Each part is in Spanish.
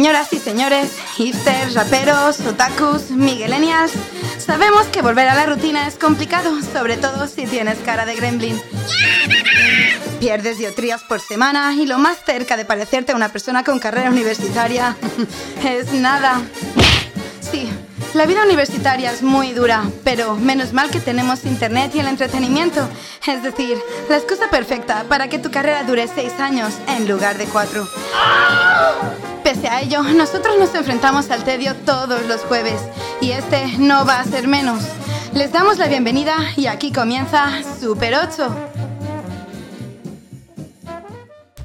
Señoras y señores, hipsters, raperos, otakus, miguelenials, sabemos que volver a la rutina es complicado, sobre todo si tienes cara de gremlin. Pierdes diotrías por semana y lo más cerca de parecerte a una persona con carrera universitaria es nada. Sí, la vida universitaria es muy dura, pero menos mal que tenemos internet y el entretenimiento. Es decir, la excusa perfecta para que tu carrera dure seis años en lugar de cuatro. Pese a ello, nosotros nos enfrentamos al tedio todos los jueves y este no va a ser menos. Les damos la bienvenida y aquí comienza Super 8.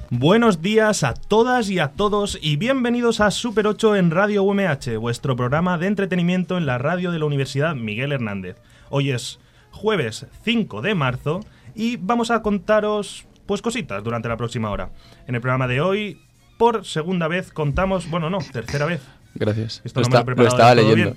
Buenos días a todas y a todos y bienvenidos a Super 8 en Radio UMH, vuestro programa de entretenimiento en la radio de la Universidad Miguel Hernández. Hoy es jueves 5 de marzo y vamos a contaros pues cositas durante la próxima hora. En el programa de hoy, por segunda vez, contamos, bueno no, tercera vez. Gracias. Esto lo, no me lo está- lo preparado estaba leyendo.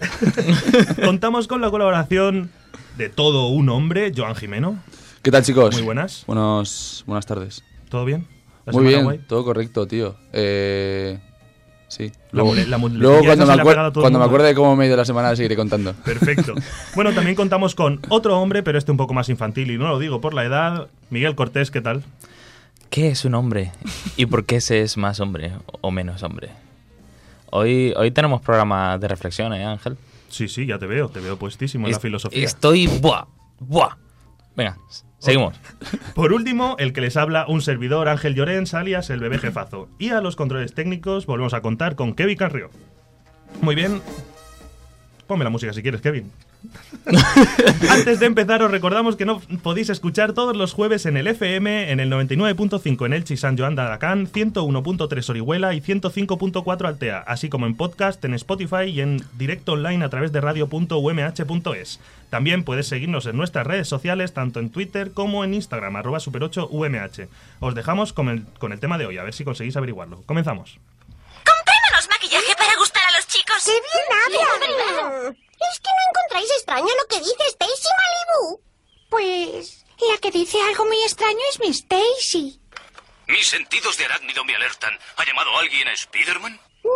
contamos con la colaboración de todo un hombre, Joan Jimeno. ¿Qué tal, chicos? Muy buenas. Buenos, buenas tardes. ¿Todo bien? ¿La Muy bien, guay? todo correcto, tío. Eh, sí. La Luego, la muletilla luego cuando, me, acuer- cuando me acuerde de cómo me he ido la semana, seguiré contando. Perfecto. Bueno, también contamos con otro hombre, pero este un poco más infantil, y no lo digo por la edad. Miguel Cortés, ¿qué tal? ¿Qué es un hombre? ¿Y por qué se es más hombre o menos hombre? Hoy, hoy tenemos programa de reflexión, ¿eh, Ángel? Sí, sí, ya te veo, te veo puestísimo en la filosofía. Estoy... ¡Buah! ¡Buah! Venga, seguimos. Por último, el que les habla, un servidor, Ángel Llorens, alias el bebé jefazo. Y a los controles técnicos volvemos a contar con Kevin Carrió. Muy bien. Ponme la música si quieres, Kevin. Antes de empezar, os recordamos que no podéis escuchar todos los jueves en el FM, en el 99.5 en Elche y San Joan de Alacán, 101.3 Orihuela y 105.4 Altea, así como en podcast, en Spotify y en directo online a través de radio.umh.es. También puedes seguirnos en nuestras redes sociales, tanto en Twitter como en Instagram, arroba super8umh. Os dejamos con el, con el tema de hoy, a ver si conseguís averiguarlo. Comenzamos. Comprémonos maquillaje para gustar a los chicos. ¡Qué bien hablan! ¿Es que no encontráis extraño lo que dice Stacy Malibu? Pues la que dice algo muy extraño es mi Stacy. Mis sentidos de arácnido me alertan. ¿Ha llamado alguien a Spider-Man? No,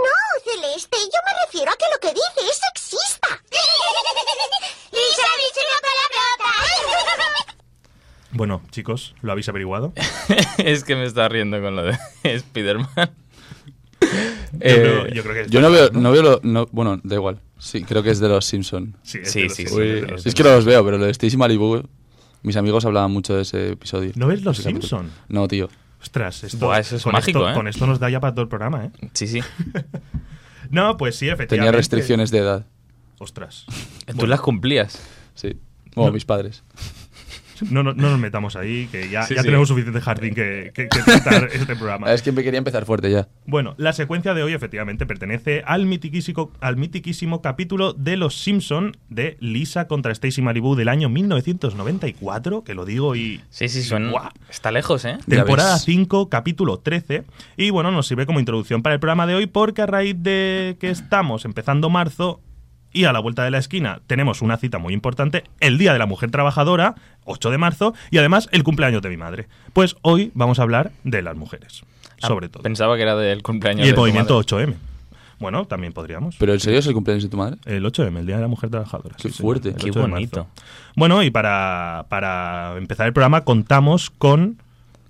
Celeste, yo me refiero a que lo que dice es sexista. ¡Lisa ha dicho una palabrota! Bueno, chicos, ¿lo habéis averiguado? es que me está riendo con lo de Spider-Man. Yo, Eh, creo, yo creo que es Yo no veo, no veo lo, no- bueno, da igual. Sí, creo que es de los Simpson. Sí, es Sí, de los sí, Simpsons, sí, es de sí. los Es que no los veo, pero lo de Stacy Malibu, mis amigos hablaban mucho de ese episodio. ¿No ves Los Ese capítulo. Simpson? No, tío. Ostras, esto, Buah, eso es con mágico, esto, ¿eh? Con esto nos da ya para todo el programa, ¿eh? Sí, sí. No, pues sí, efectivamente. Tenía restricciones de edad. Ostras. Tú las cumplías. Sí. Como No. mis padres. No, no, no nos metamos ahí, que ya, Sí, ya sí. tenemos suficiente jardín que, que, que tratar este programa. Es que me quería empezar fuerte ya. Bueno, la secuencia de hoy efectivamente pertenece al mitiquísimo, al mitiquísimo capítulo de Los Simpson de Lisa contra Stacy Malibu del año 1994, que lo digo y... Sí, sí, suena... Guau. Está lejos, ¿eh? Temporada ves. 5, capítulo 13. Y bueno, nos sirve como introducción para el programa de hoy porque a raíz de que estamos empezando marzo y a la vuelta de la esquina tenemos una cita muy importante, el Día de la Mujer Trabajadora, 8 de marzo, y además el cumpleaños de mi madre. Pues hoy vamos a hablar de las mujeres, Ah, sobre todo. Pensaba que era del cumpleaños Y el de tu movimiento madre. 8M. Bueno, también podríamos. ¿Pero en serio es el cumpleaños de tu madre? El 8M, el Día de la Mujer Trabajadora. Qué fuerte. Qué 8 de marzo. bonito. Bueno, y para, para empezar el programa contamos con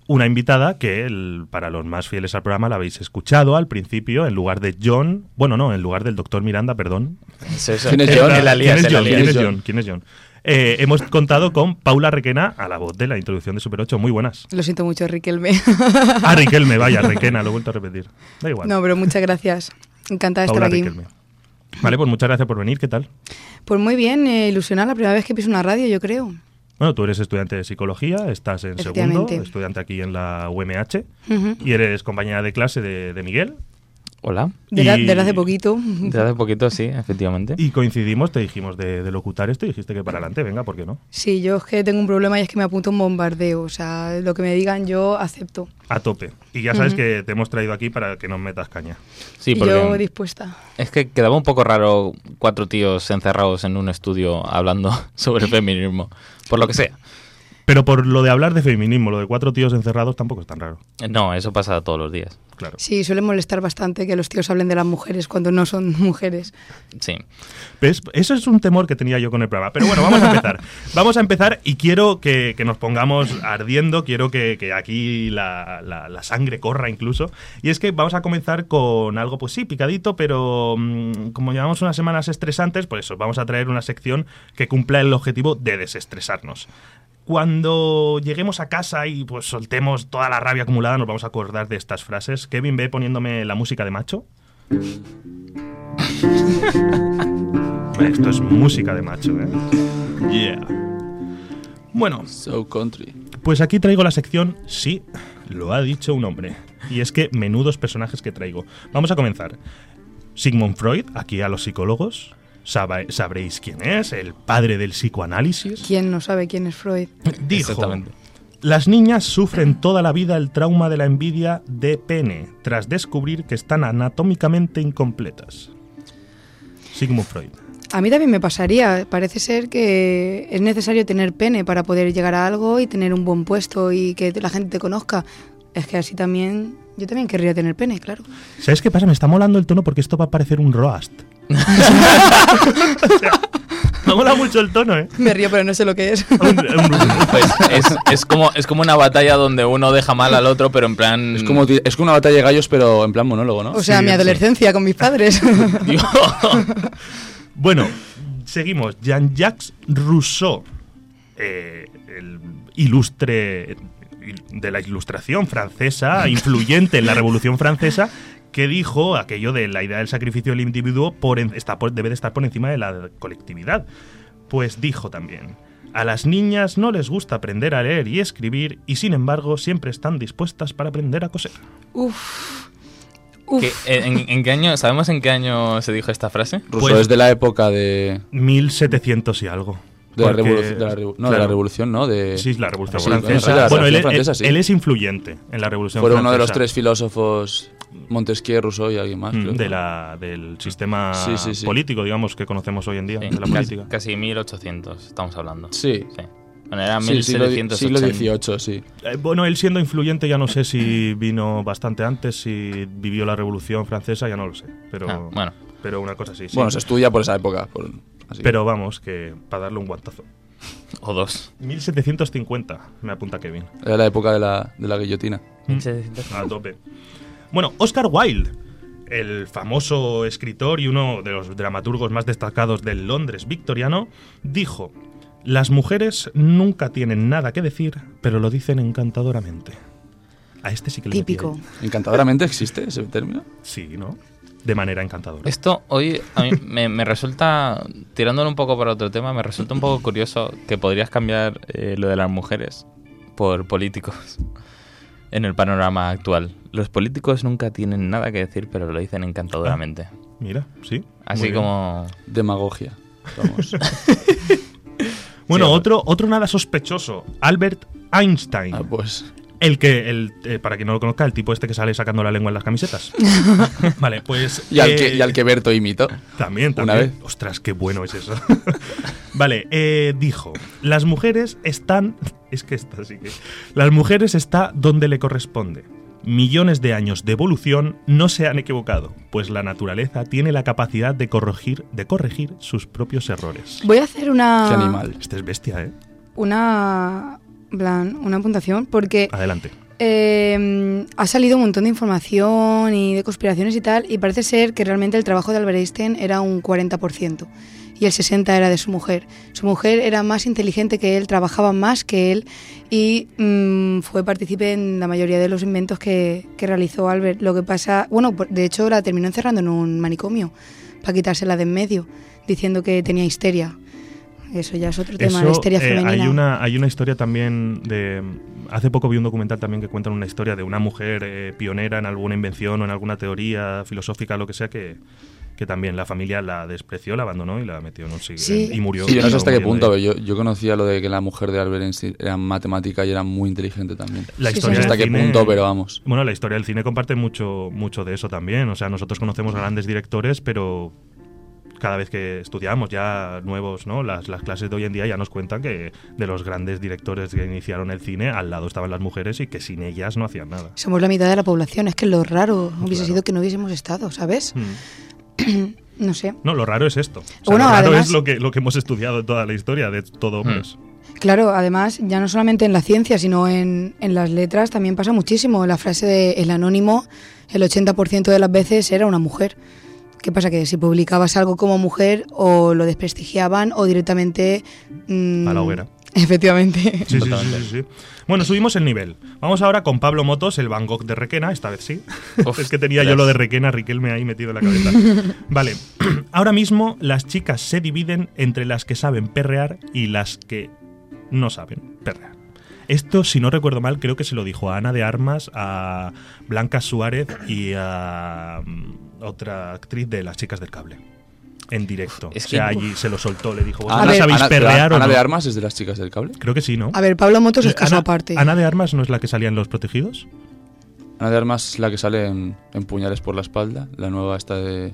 una invitada que el- para los más fieles al programa la habéis escuchado al principio en lugar de John, bueno, no, en lugar del doctor Miranda, perdón. Eso. ¿Quién es John? ¿Quién es John? ¿Quién es John? John? ¿Quién es John? Eh, hemos contado con Paula Requena a la voz de la introducción de Super 8. Muy buenas. Lo siento mucho, Riquelme. Ah, Riquelme, vaya, Requena, lo he vuelto a repetir. Da igual. No, pero muchas gracias. Encantada de Paula estar aquí. Riquelme. Vale, pues muchas gracias por venir. ¿Qué tal? Pues muy bien, eh, ilusionada, la primera vez que piso una radio, yo creo. Bueno, tú eres estudiante de psicología, estás en segundo, estudiante aquí en la UMH Ujú. y eres compañera de clase de, de Miguel. Hola. De la- Desde hace poquito. Desde hace poquito, sí, efectivamente. Y coincidimos, te dijimos de, de locutar esto y dijiste que para adelante, venga, ¿por qué no? Sí, yo es que tengo un problema y es que me apunto un bombardeo. O sea, lo que me digan yo acepto. A tope. Y ya sabes Ujú. que te hemos traído aquí para que nos metas caña. Sí, porque yo dispuesta. es que quedaba un poco raro cuatro tíos encerrados en un estudio hablando sobre feminismo, por lo que sea. Pero por lo de hablar de feminismo, lo de cuatro tíos encerrados tampoco es tan raro. No, eso pasa todos los días. Claro. Sí, suele molestar bastante que los tíos hablen de las mujeres cuando no son mujeres. Sí. ¿Ves? Eso es un temor que tenía yo con el programa. Pero bueno, vamos a empezar. vamos a empezar y quiero que, que nos pongamos ardiendo, quiero que, que aquí la, la- la sangre corra incluso. Y es que vamos a comenzar con algo, pues sí, picadito, pero mm, como llevamos unas semanas estresantes, pues eso, vamos a traer una sección que cumpla el objetivo de desestresarnos. Cuando lleguemos a casa y pues soltemos toda la rabia acumulada, nos vamos a acordar de estas frases. Kevin ve poniéndome la música de macho. Esto es música de macho, ¿eh? Yeah. Bueno, So country. pues aquí traigo la sección Sí, lo ha dicho un hombre. Y es que menudos personajes que traigo. Vamos a comenzar. Sigmund Freud, aquí a los psicólogos. Sabréis quién es, el padre del psicoanálisis. ¿Quién no sabe quién es Freud? Dijo, Exactamente. Las niñas sufren toda la vida el trauma de la envidia de pene, tras descubrir que están anatómicamente incompletas. Sigmund Freud. A mí también me pasaría. Parece ser que es necesario tener pene para poder llegar a algo y tener un buen puesto y que la gente te conozca. Es que así también. Yo también querría tener pene, claro. ¿Sabes qué pasa? Me está molando el tono porque esto va a parecer un roast. O sea, me mola mucho el tono, ¿eh? Me río, pero no sé lo que es. Pues es, es como, es como una batalla donde uno deja mal al otro, pero en plan... Es como, es como una batalla de gallos, pero en plan monólogo, ¿no? O sea, Sí, mi sí. adolescencia con mis padres. Dios. Bueno, seguimos. Jean-Jacques Rousseau, eh, el ilustre de la ilustración francesa, influyente en la Revolución Francesa, que dijo aquello de la idea del sacrificio del individuo por en- está por- debe de estar por encima de la colectividad. Pues dijo también, a las niñas no les gusta aprender a leer y escribir y sin embargo siempre están dispuestas para aprender a coser. Uf. ¿Qué- Uf. en, en qué año, ¿Sabemos en qué año se dijo esta frase? Rousseau Pues- es de la época de, 1700 y algo. De, la, revolución, de, la, revo- no, de la revolución, ¿no? De, Sí, la Revolución Sí, Francesa. bueno, sí, la bueno, él, Revolución él- Francesa, sí. él es influyente en la Revolución Fueron uno de los Francesa. tres filósofos, Montesquieu, Rousseau y alguien más. Mm, creo, de ¿no? la, del sistema Sí, sí, sí. político, digamos, que conocemos hoy en día, Sí, de la casi, política. casi 1800 estamos hablando. Sí, Sí. Bueno, era sí siglo, 1780. siglo XVIII, sí. Eh, bueno, él siendo influyente ya no sé si vino bastante antes, si vivió la Revolución Francesa, ya no lo sé. Pero, Ah, bueno, pero una cosa sí. sí. Bueno, se estudia por esa época. por- así pero vamos, que para darle un guantazo. o dos. 1750, me apunta Kevin. Era la época de la, de la guillotina. A tope. Bueno, Oscar Wilde, el famoso escritor y uno de los dramaturgos más destacados del Londres victoriano, dijo: Las mujeres nunca tienen nada que decir, pero lo dicen encantadoramente. A este sí que le metí Típico. ahí. ¿Encantadoramente existe ese término? Sí, ¿no? De manera encantadora. Esto hoy a mí me, me resulta, tirándolo un poco para otro tema, me resulta un poco curioso que podrías cambiar eh, lo de las mujeres por políticos en el panorama actual. Los políticos nunca tienen nada que decir, pero lo dicen encantadoramente. Mira, sí. Así como... Demagogia. Vamos. Bueno, Sí, otro, otro nada sospechoso, Albert Einstein. Ah, pues. El que, el, eh, para quien no lo conozca, el tipo este que sale sacando la lengua en las camisetas. vale, pues. Y al, eh, que, y al que Berto imitó. También, Una también. vez. Ostras, qué bueno es eso. vale, eh, dijo: Las mujeres están. Es que está así que. Las mujeres está donde le corresponde. Millones de años de evolución no se han equivocado, pues la naturaleza tiene la capacidad de corregir, de corregir sus propios errores. Voy a hacer una. Qué animal. Este es bestia, ¿eh? Una. Plan, una puntuación, porque Adelante. eh, ha salido un montón de información y de conspiraciones y tal, y parece ser que realmente el trabajo de Albert Einstein era un 40% y el 60% era de su mujer. Su mujer era más inteligente que él, trabajaba más que él y mm, fue partícipe en la mayoría de los inventos que, que realizó Albert. Lo que pasa, bueno, de hecho la terminó encerrando en un manicomio para quitársela de en medio, diciendo que tenía histeria. Eso ya es otro tema, la Eso, histeria eh, femenina. hay, una, hay una historia también de... Hace poco vi un documental también que cuentan una historia de una mujer eh, pionera en alguna invención o en alguna teoría filosófica, lo que sea, que, que también la familia la despreció, la abandonó y la metió en un siglo Sí. y murió. Sí, yo no sé hasta qué punto, yo, yo conocía lo de que la mujer de Albert Einstein era matemática y era muy inteligente también. La Sí, historia sí, hasta qué cine- punto, pero vamos. Bueno, la historia del cine comparte mucho, mucho de eso también. O sea, nosotros conocemos a grandes directores, pero cada vez que estudiamos ya nuevos, ¿no? Las, las clases de hoy en día ya nos cuentan que de los grandes directores que iniciaron el cine, al lado estaban las mujeres y que sin ellas no hacían nada. Somos la mitad de la población, es que lo raro hubiese Claro. sido que no hubiésemos estado, ¿sabes? Mm. No sé. No, lo raro es esto. O sea, Bueno, lo raro además- es lo que, lo que hemos estudiado en toda la historia de todo hombres. Claro, además, ya no solamente en la ciencia, sino en, en las letras también pasa muchísimo. La frase de el anónimo, el 80% de las veces era una mujer. ¿Qué pasa? Que si publicabas algo como mujer, o lo desprestigiaban, o directamente... mm, A la hoguera. Efectivamente. Sí, sí, sí, sí. Bueno, subimos el nivel. Vamos ahora con Pablo Motos, el Van Gogh de Requena, esta vez sí. Uf, es que tenía yo lo de Requena, Riquelme ahí metido en la cabeza. vale, ahora mismo las chicas se dividen entre las que saben perrear y las que no saben perrear. Esto, si no recuerdo mal, creo que se lo dijo a Ana de Armas, a Blanca Suárez y a mm, otra actriz de Las Chicas del Cable. En directo. Es o sea, que- allí se lo soltó, le dijo, A ¿vosotras ver- sabéis Ana, perrear o Ana no? de Armas es de las chicas del cable. Creo que sí, ¿no? A ver, Pablo Motos es caso Ana, aparte. Ana de Armas no es la que salía en Los Protegidos. Ana de Armas es la que sale en, en Puñales por la espalda, la nueva esta de,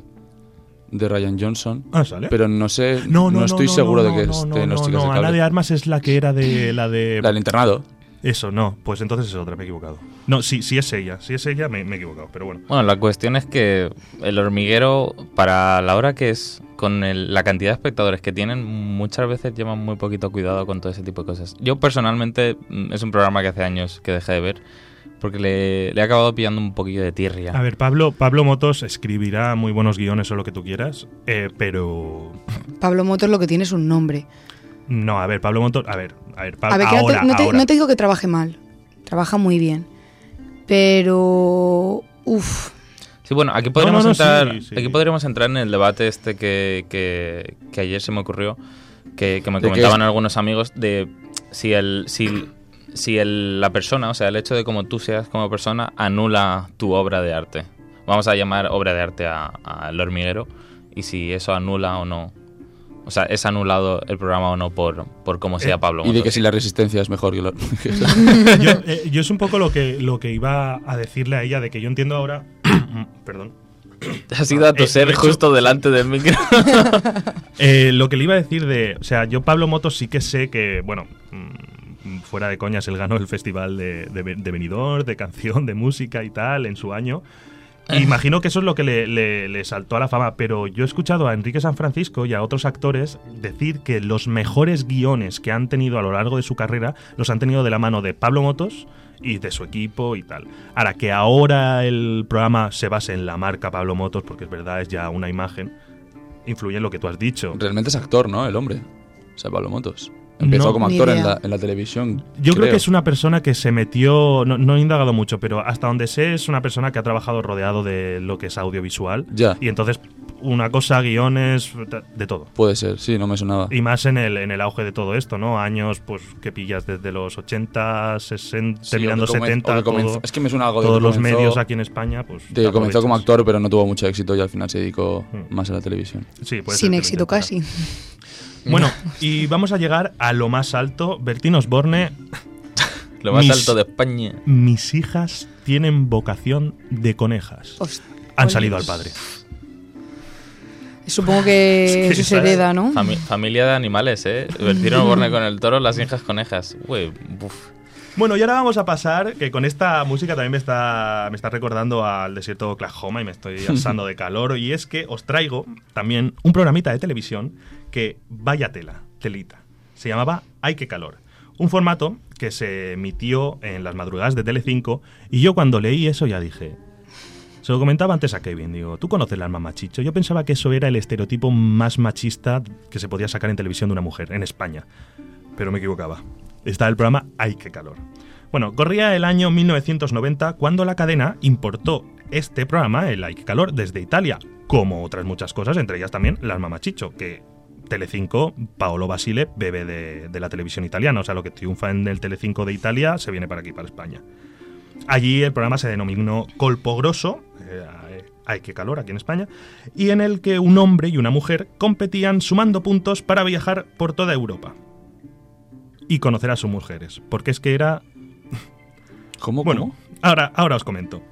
de Ryan Johnson. Ah, sale. Pero no sé, no, no, no, estoy no, seguro no, de que no, esté no, en los no, chicas no, del Ana cable. de Armas es la que era de la de La del internado. Eso, no, pues entonces es otra, me he equivocado. No, sí, sí es ella, sí es ella, me, me he equivocado, pero bueno. Bueno, la cuestión es que el hormiguero, para la hora que es, con el- la cantidad de espectadores que tienen, muchas veces llevan muy poquito cuidado con todo ese tipo de cosas. Yo personalmente, mm, es un programa que hace años que dejé de ver, porque le, le he acabado pillando un poquillo de tirria. A ver, Pablo, Pablo Motos escribirá muy buenos guiones o lo que tú quieras, eh, pero Pablo Motos lo que tiene es un nombre. No, a ver, Pablo Motos, a ver, a ver, Pa- A ver, que no te- ahora, no, te, ahora. no te digo que trabaje mal. Trabaja muy bien. Pero... Uf. Sí, bueno, aquí podríamos, no, no, entrar, sí, sí. aquí podríamos entrar en el debate este que, que, que ayer se me ocurrió, que, que me ¿De qué comentaban algunos amigos, de si el si, si el- la persona, o sea, el hecho de cómo tú seas como persona, anula tu obra de arte. Vamos a llamar obra de arte a- al hormiguero, y si eso anula o no. O sea, es anulado el programa o no por, por cómo sea Eh, Pablo. Y de Motos. que si la resistencia es mejor que eso. yo, eh, yo es un poco lo que, lo que iba a decirle a ella, de que yo entiendo ahora, perdón, Has ido a Eh, toser hecho- justo delante del micro. Eh, lo que le iba a decir de. O sea, yo Pablo Motos sí que sé que, bueno, mm, fuera de coñas, él ganó el festival de, de, de Benidorm, de canción, de música y tal, en su año. Imagino que eso es lo que le, le- le saltó a la fama, pero yo he escuchado a Enrique San Francisco y a otros actores decir que los mejores guiones que han tenido a lo largo de su carrera los han tenido de la mano de Pablo Motos y de su equipo y tal. Ahora que ahora el programa se base en la marca Pablo Motos, porque es verdad, es ya una imagen, influye en lo que tú has dicho. Realmente es actor, ¿no? El hombre. O sea, Pablo Motos. Empezó No. como actor en la, en la televisión. Yo creo. que es una persona que se metió, no, no he indagado mucho, pero hasta donde sé es una persona que ha trabajado rodeado de lo que es audiovisual. Ya. Y entonces una cosa, guiones, de todo. Puede ser, sí, no me sonaba. Y más en el, en el auge de todo esto, ¿no? Años pues que pillas desde los 80, 60, Sí, terminando o que comen- 70, o que comenzó- todo- es que me suena algo de todos los comenzó- medios aquí en España, pues... De que comenzó como actor, pero no tuvo mucho éxito y al final se dedicó Mm. más a la televisión. Sí, puede ser Sin lo éxito casi. Bueno, y vamos a llegar a lo más alto. Bertín Osborne, Lo más Mis- alto de España. mis hijas tienen vocación de conejas. Host- Han salido al padre. Supongo que Es que eso se hereda, ¿no? Fami- familia de animales, ¿eh? Bertino Borne con el toro, las hijas conejas. Uy, buf. Bueno, y ahora vamos a pasar, que con esta música también me está, me está recordando al desierto de Oklahoma y me estoy asando de calor. Y es que os traigo también un programita de televisión que vaya tela, telita. Se llamaba Ay qué calor. Un formato que se emitió en las madrugadas de Telecinco y yo cuando leí eso ya dije... Se lo comentaba antes a Kevin, digo, ¿tú conoces el alma machicho? Yo pensaba que eso era el estereotipo más machista que se podía sacar en televisión de una mujer, en España. Pero me equivocaba. Está el programa Ay, qué calor. Bueno, corría el año 1990 cuando la cadena importó este programa, el Ay, qué calor, desde Italia, como otras muchas cosas, entre ellas también las mamachicho, que Telecinco, Paolo Basile bebe de, la televisión italiana. O sea, lo que triunfa en el Telecinco de Italia se viene para aquí, para España. Allí el programa se denominó Colpo Grosso, eh, hay que calor aquí en España, y en el que un hombre y una mujer competían sumando puntos para viajar por toda Europa y conocer a sus mujeres, porque es que era... ¿Cómo? Bueno, cómo? ahora, ahora os comento.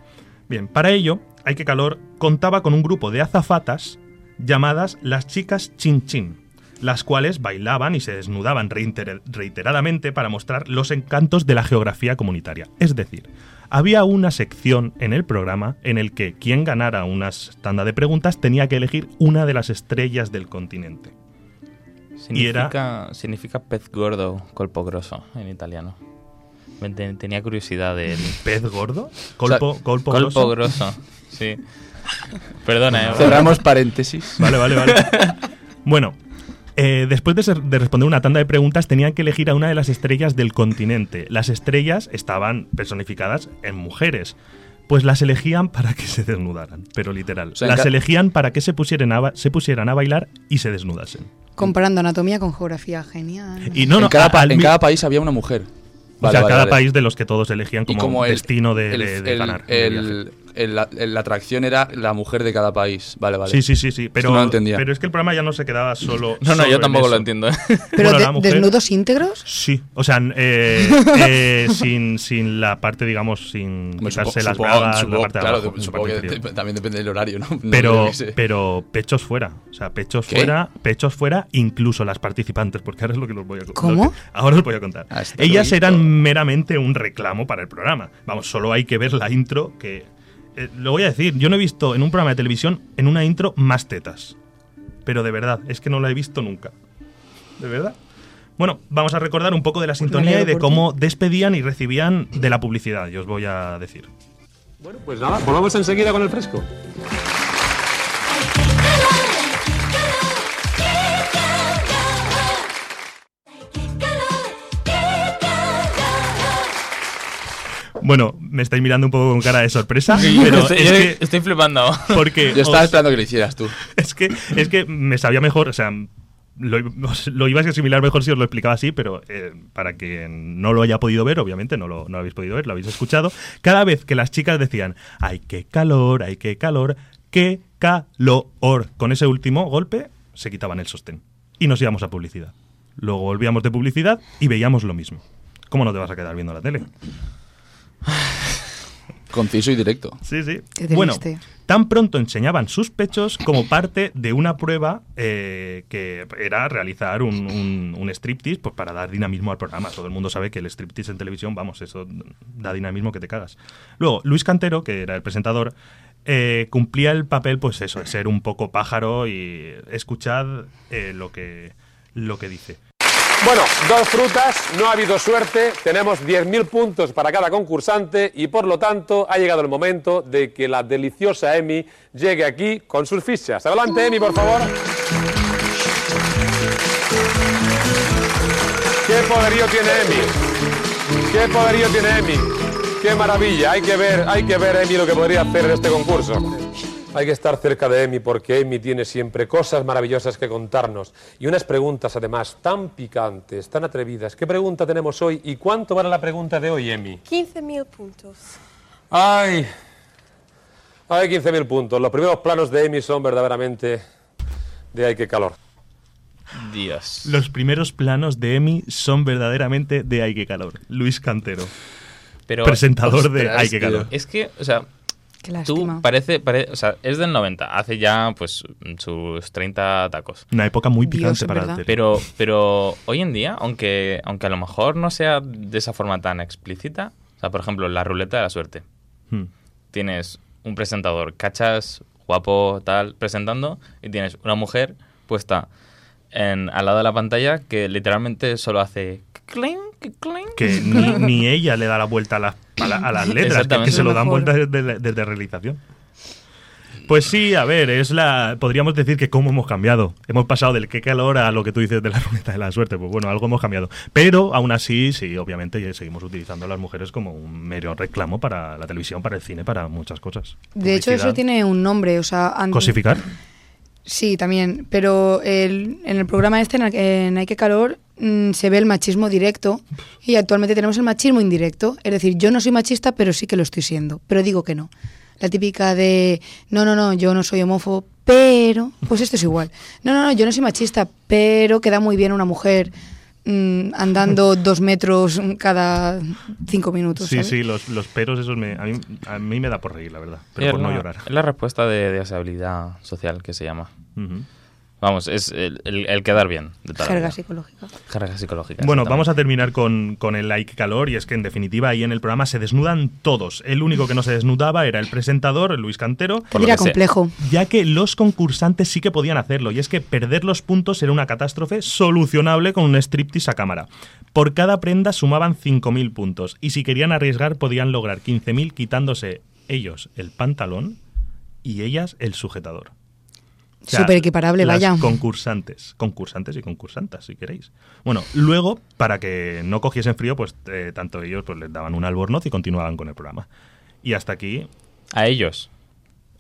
Bien, para ello, hay que calor contaba con un grupo de azafatas llamadas las chicas Chin Chin, las cuales bailaban y se desnudaban reiter- reiteradamente para mostrar los encantos de la geografía comunitaria. Es decir, había una sección en el programa en el que quien ganara una tanda de preguntas tenía que elegir una de las estrellas del continente. Y era- Significa, significa pez gordo, colpo grosso en italiano. Tenía curiosidad del... ¿Pez gordo? ¿Colpo, colpo, Colpo grosso? grosso, sí. Perdona, eh. Cerramos paréntesis. Vale, vale, vale. bueno, eh, después de, ser- de responder una tanda de preguntas, tenían que elegir a una de las estrellas del continente. Las estrellas estaban personificadas en mujeres. Pues las elegían para que se desnudaran, pero literal. sea, las elegían para que se pusieran, a, ba- se pusieran a bailar y se desnudasen. Comparando anatomía con geografía, genial. Y no, en, no, cada, en cada país había una mujer. o sea, vale, cada vale. país de los que todos elegían como, como el destino de, el- de- de el- ganar. el- la, el- la atracción era la mujer de cada país. Vale, vale. Sí, sí, sí, sí. Pero, no lo entendía. pero es que el programa ya no se quedaba solo. No, no, solo yo tampoco lo entiendo. ¿eh? Pero Bueno, de- mujer- desnudos íntegros. Sí, o sea, eh, eh, sin, sin la parte, digamos, sin quitarse supo- las supongo- bragas, supongo- la parte de claro, abajo, la supongo parte que inferior. de- también depende del horario, ¿no? No Pero, pero pechos fuera, o sea, pechos ¿Qué? fuera, pechos fuera, incluso las participantes, porque ahora es lo que os voy a contar. ¿Cómo? Ahora os voy a contar. Ah, Ellas eran meramente un reclamo para el programa. Vamos, solo hay que ver la intro que... eh, lo voy a decir, yo no he visto en un programa de televisión, en una intro, más tetas. Pero de verdad, es que no la he visto nunca. ¿De verdad? Bueno, vamos a recordar un poco de la sintonía y de cómo despedían y recibían de la publicidad, yo os voy a decir. Bueno, pues nada, volvamos enseguida con el fresco. Bueno, me estáis mirando un poco con cara de sorpresa, Sí, pero estoy, es yo que, estoy flipando. porque Yo estaba os- esperando que lo hicieras tú. es que es que me sabía mejor, o sea, lo, lo ibas a asimilar mejor si os lo explicaba así, pero eh, para que no lo haya podido ver, obviamente no lo, no lo habéis podido ver, lo habéis escuchado. Cada vez que las chicas decían, ¡ay, qué calor, ay, qué calor, qué calor! Con ese último golpe se quitaban el sostén y nos íbamos a publicidad. Luego volvíamos de publicidad y veíamos lo mismo. ¿Cómo no te vas a quedar viendo la tele? Conciso y directo. Sí, sí. Qué Bueno, tan pronto enseñaban sus pechos como parte de una prueba eh, que era realizar un, un, un striptease pues, para dar dinamismo al programa. Todo el mundo sabe que el striptease en televisión, vamos, eso da dinamismo que te cagas. Luego, Luis Cantero, que era el presentador, eh, cumplía el papel, pues eso, de ser un poco pájaro y escuchad eh, lo, que, lo que dice. Bueno, dos frutas, no ha habido suerte, tenemos 10.000 puntos para cada concursante y por lo tanto ha llegado el momento de que la deliciosa Emi llegue aquí con sus fichas. Adelante Emi, por favor. ¿Qué poderío tiene Emi? ¿Qué poderío tiene Emi? ¡Qué maravilla! Hay que ver, hay que ver Emi lo que podría hacer en este concurso. Hay que estar cerca de Emi porque Emi tiene siempre cosas maravillosas que contarnos y unas preguntas además tan picantes, tan atrevidas. ¿Qué pregunta tenemos hoy y cuánto vale la pregunta de hoy, Emi? 15.000 puntos. ¡Ay! ¡Ay, 15.000 puntos! Los primeros planos de Emi son verdaderamente de ¡ay, qué calor! Dios. Los primeros planos de Emi son verdaderamente de Ay, qué calor. Luis Cantero, Pero, presentador de Ay, qué calor. Es que, o sea, Qué tú parece, pare- o sea, es del 90, hace ya pues sus 30 tacos. Una época muy picante para tele. Pero, pero hoy en día, aunque, aunque a lo mejor no sea de esa forma tan explícita, o sea, por ejemplo, la ruleta de la suerte. Hmm. Tienes un presentador cachas, guapo, tal, presentando, y tienes una mujer puesta en, al lado de la pantalla que literalmente solo hace clink, clink, que ni ella le da la vuelta a las, a la- a las letras, que, se lo dan vueltas desde, desde realización. Pues sí, a ver, es la. Podríamos decir que cómo hemos cambiado. Hemos pasado del qué calor a lo que tú dices de la ruleta de la suerte. Pues bueno, algo hemos cambiado. Pero aún así, sí, obviamente seguimos utilizando a las mujeres como un mero reclamo para la televisión, para el cine, para muchas cosas. De hecho, eso tiene un nombre. O sea, ¿Cosificar? Sí, también, pero el- en el programa este, en, el- en Hay que calor, mm, se ve el machismo directo y actualmente tenemos el machismo indirecto. Es decir, yo no soy machista, pero sí que lo estoy siendo, pero digo que no. La típica de, no, no, no, yo no soy homófobo, pero, pues esto es igual. No, no, no, yo no soy machista, pero queda muy bien una mujer mm, andando dos metros cada cinco minutos. Sí, ¿sabes? sí, los, los peros esos me, a, mí, a mí me da por reír, la verdad. Pero es por no llorar. Es la respuesta de deseabilidad social que se llama. Vamos, es el, el- el quedar bien. De Jerga psicológica. Jerga psicológica. Bueno, vamos a terminar con, con el like calor y es que en definitiva ahí en el programa se desnudan todos. El único que no se desnudaba era el presentador, Luis Cantero, Que Era complejo. ya que los concursantes sí que podían hacerlo y es que perder los puntos era una catástrofe solucionable con un striptease a cámara. Por cada prenda sumaban 5.000 puntos y si querían arriesgar podían lograr 15.000 quitándose ellos el pantalón y ellas el sujetador. O sea, Súper equiparable, las vaya. Concursantes, concursantes y concursantas, si queréis. Bueno, luego, para que no cogiesen frío, pues eh, tanto ellos pues les daban un albornoz y continuaban con el programa. Y hasta aquí, A ellos.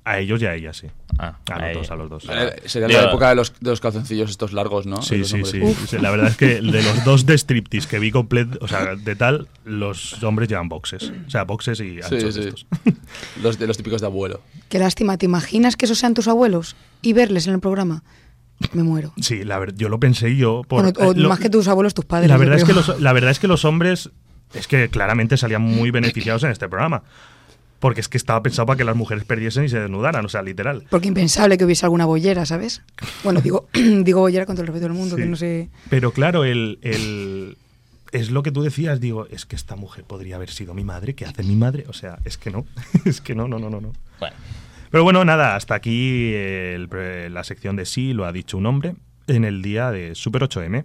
A ellos y a ellas, sí. Ah, a a los dos, a los dos. Eh, Sería Digo- la época de los, de los calzoncillos estos largos, ¿no? Sí, sí, sí. Sí, La verdad es que de los dos de striptease que vi completo, o sea, de tal, los hombres llevan boxes. O sea, boxes y Sí, anchos sí. de estos. Los, de los típicos de abuelo. Qué lástima, ¿te imaginas que esos sean tus abuelos y verles en el programa? Me muero. Sí, la ver- yo lo pensé yo. Por, Bueno, o eh, lo- más que tus abuelos, tus padres. la, verdad es que los, la verdad es que los hombres es que claramente salían muy beneficiados en este programa. Porque es que estaba pensado para que las mujeres perdiesen y se desnudaran, o sea, literal. Porque impensable que hubiese alguna bollera, ¿sabes? Bueno, digo, digo bollera con todo el respeto del mundo, Sí. que no sé... Pero claro, el, el- es lo que tú decías, digo, es que esta mujer podría haber sido mi madre, ¿qué hace mi madre? O sea, es que no, es que no, no, no, no. no. Bueno, Pero bueno, nada, hasta aquí el la sección de sí lo ha dicho un hombre en el día de Super 8M.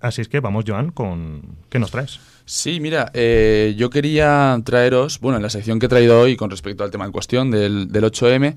Así es que vamos, Joan, con ¿qué nos traes? Sí, mira, eh, yo quería traeros, bueno, en la sección que he traído hoy con respecto al tema en cuestión del, del 8M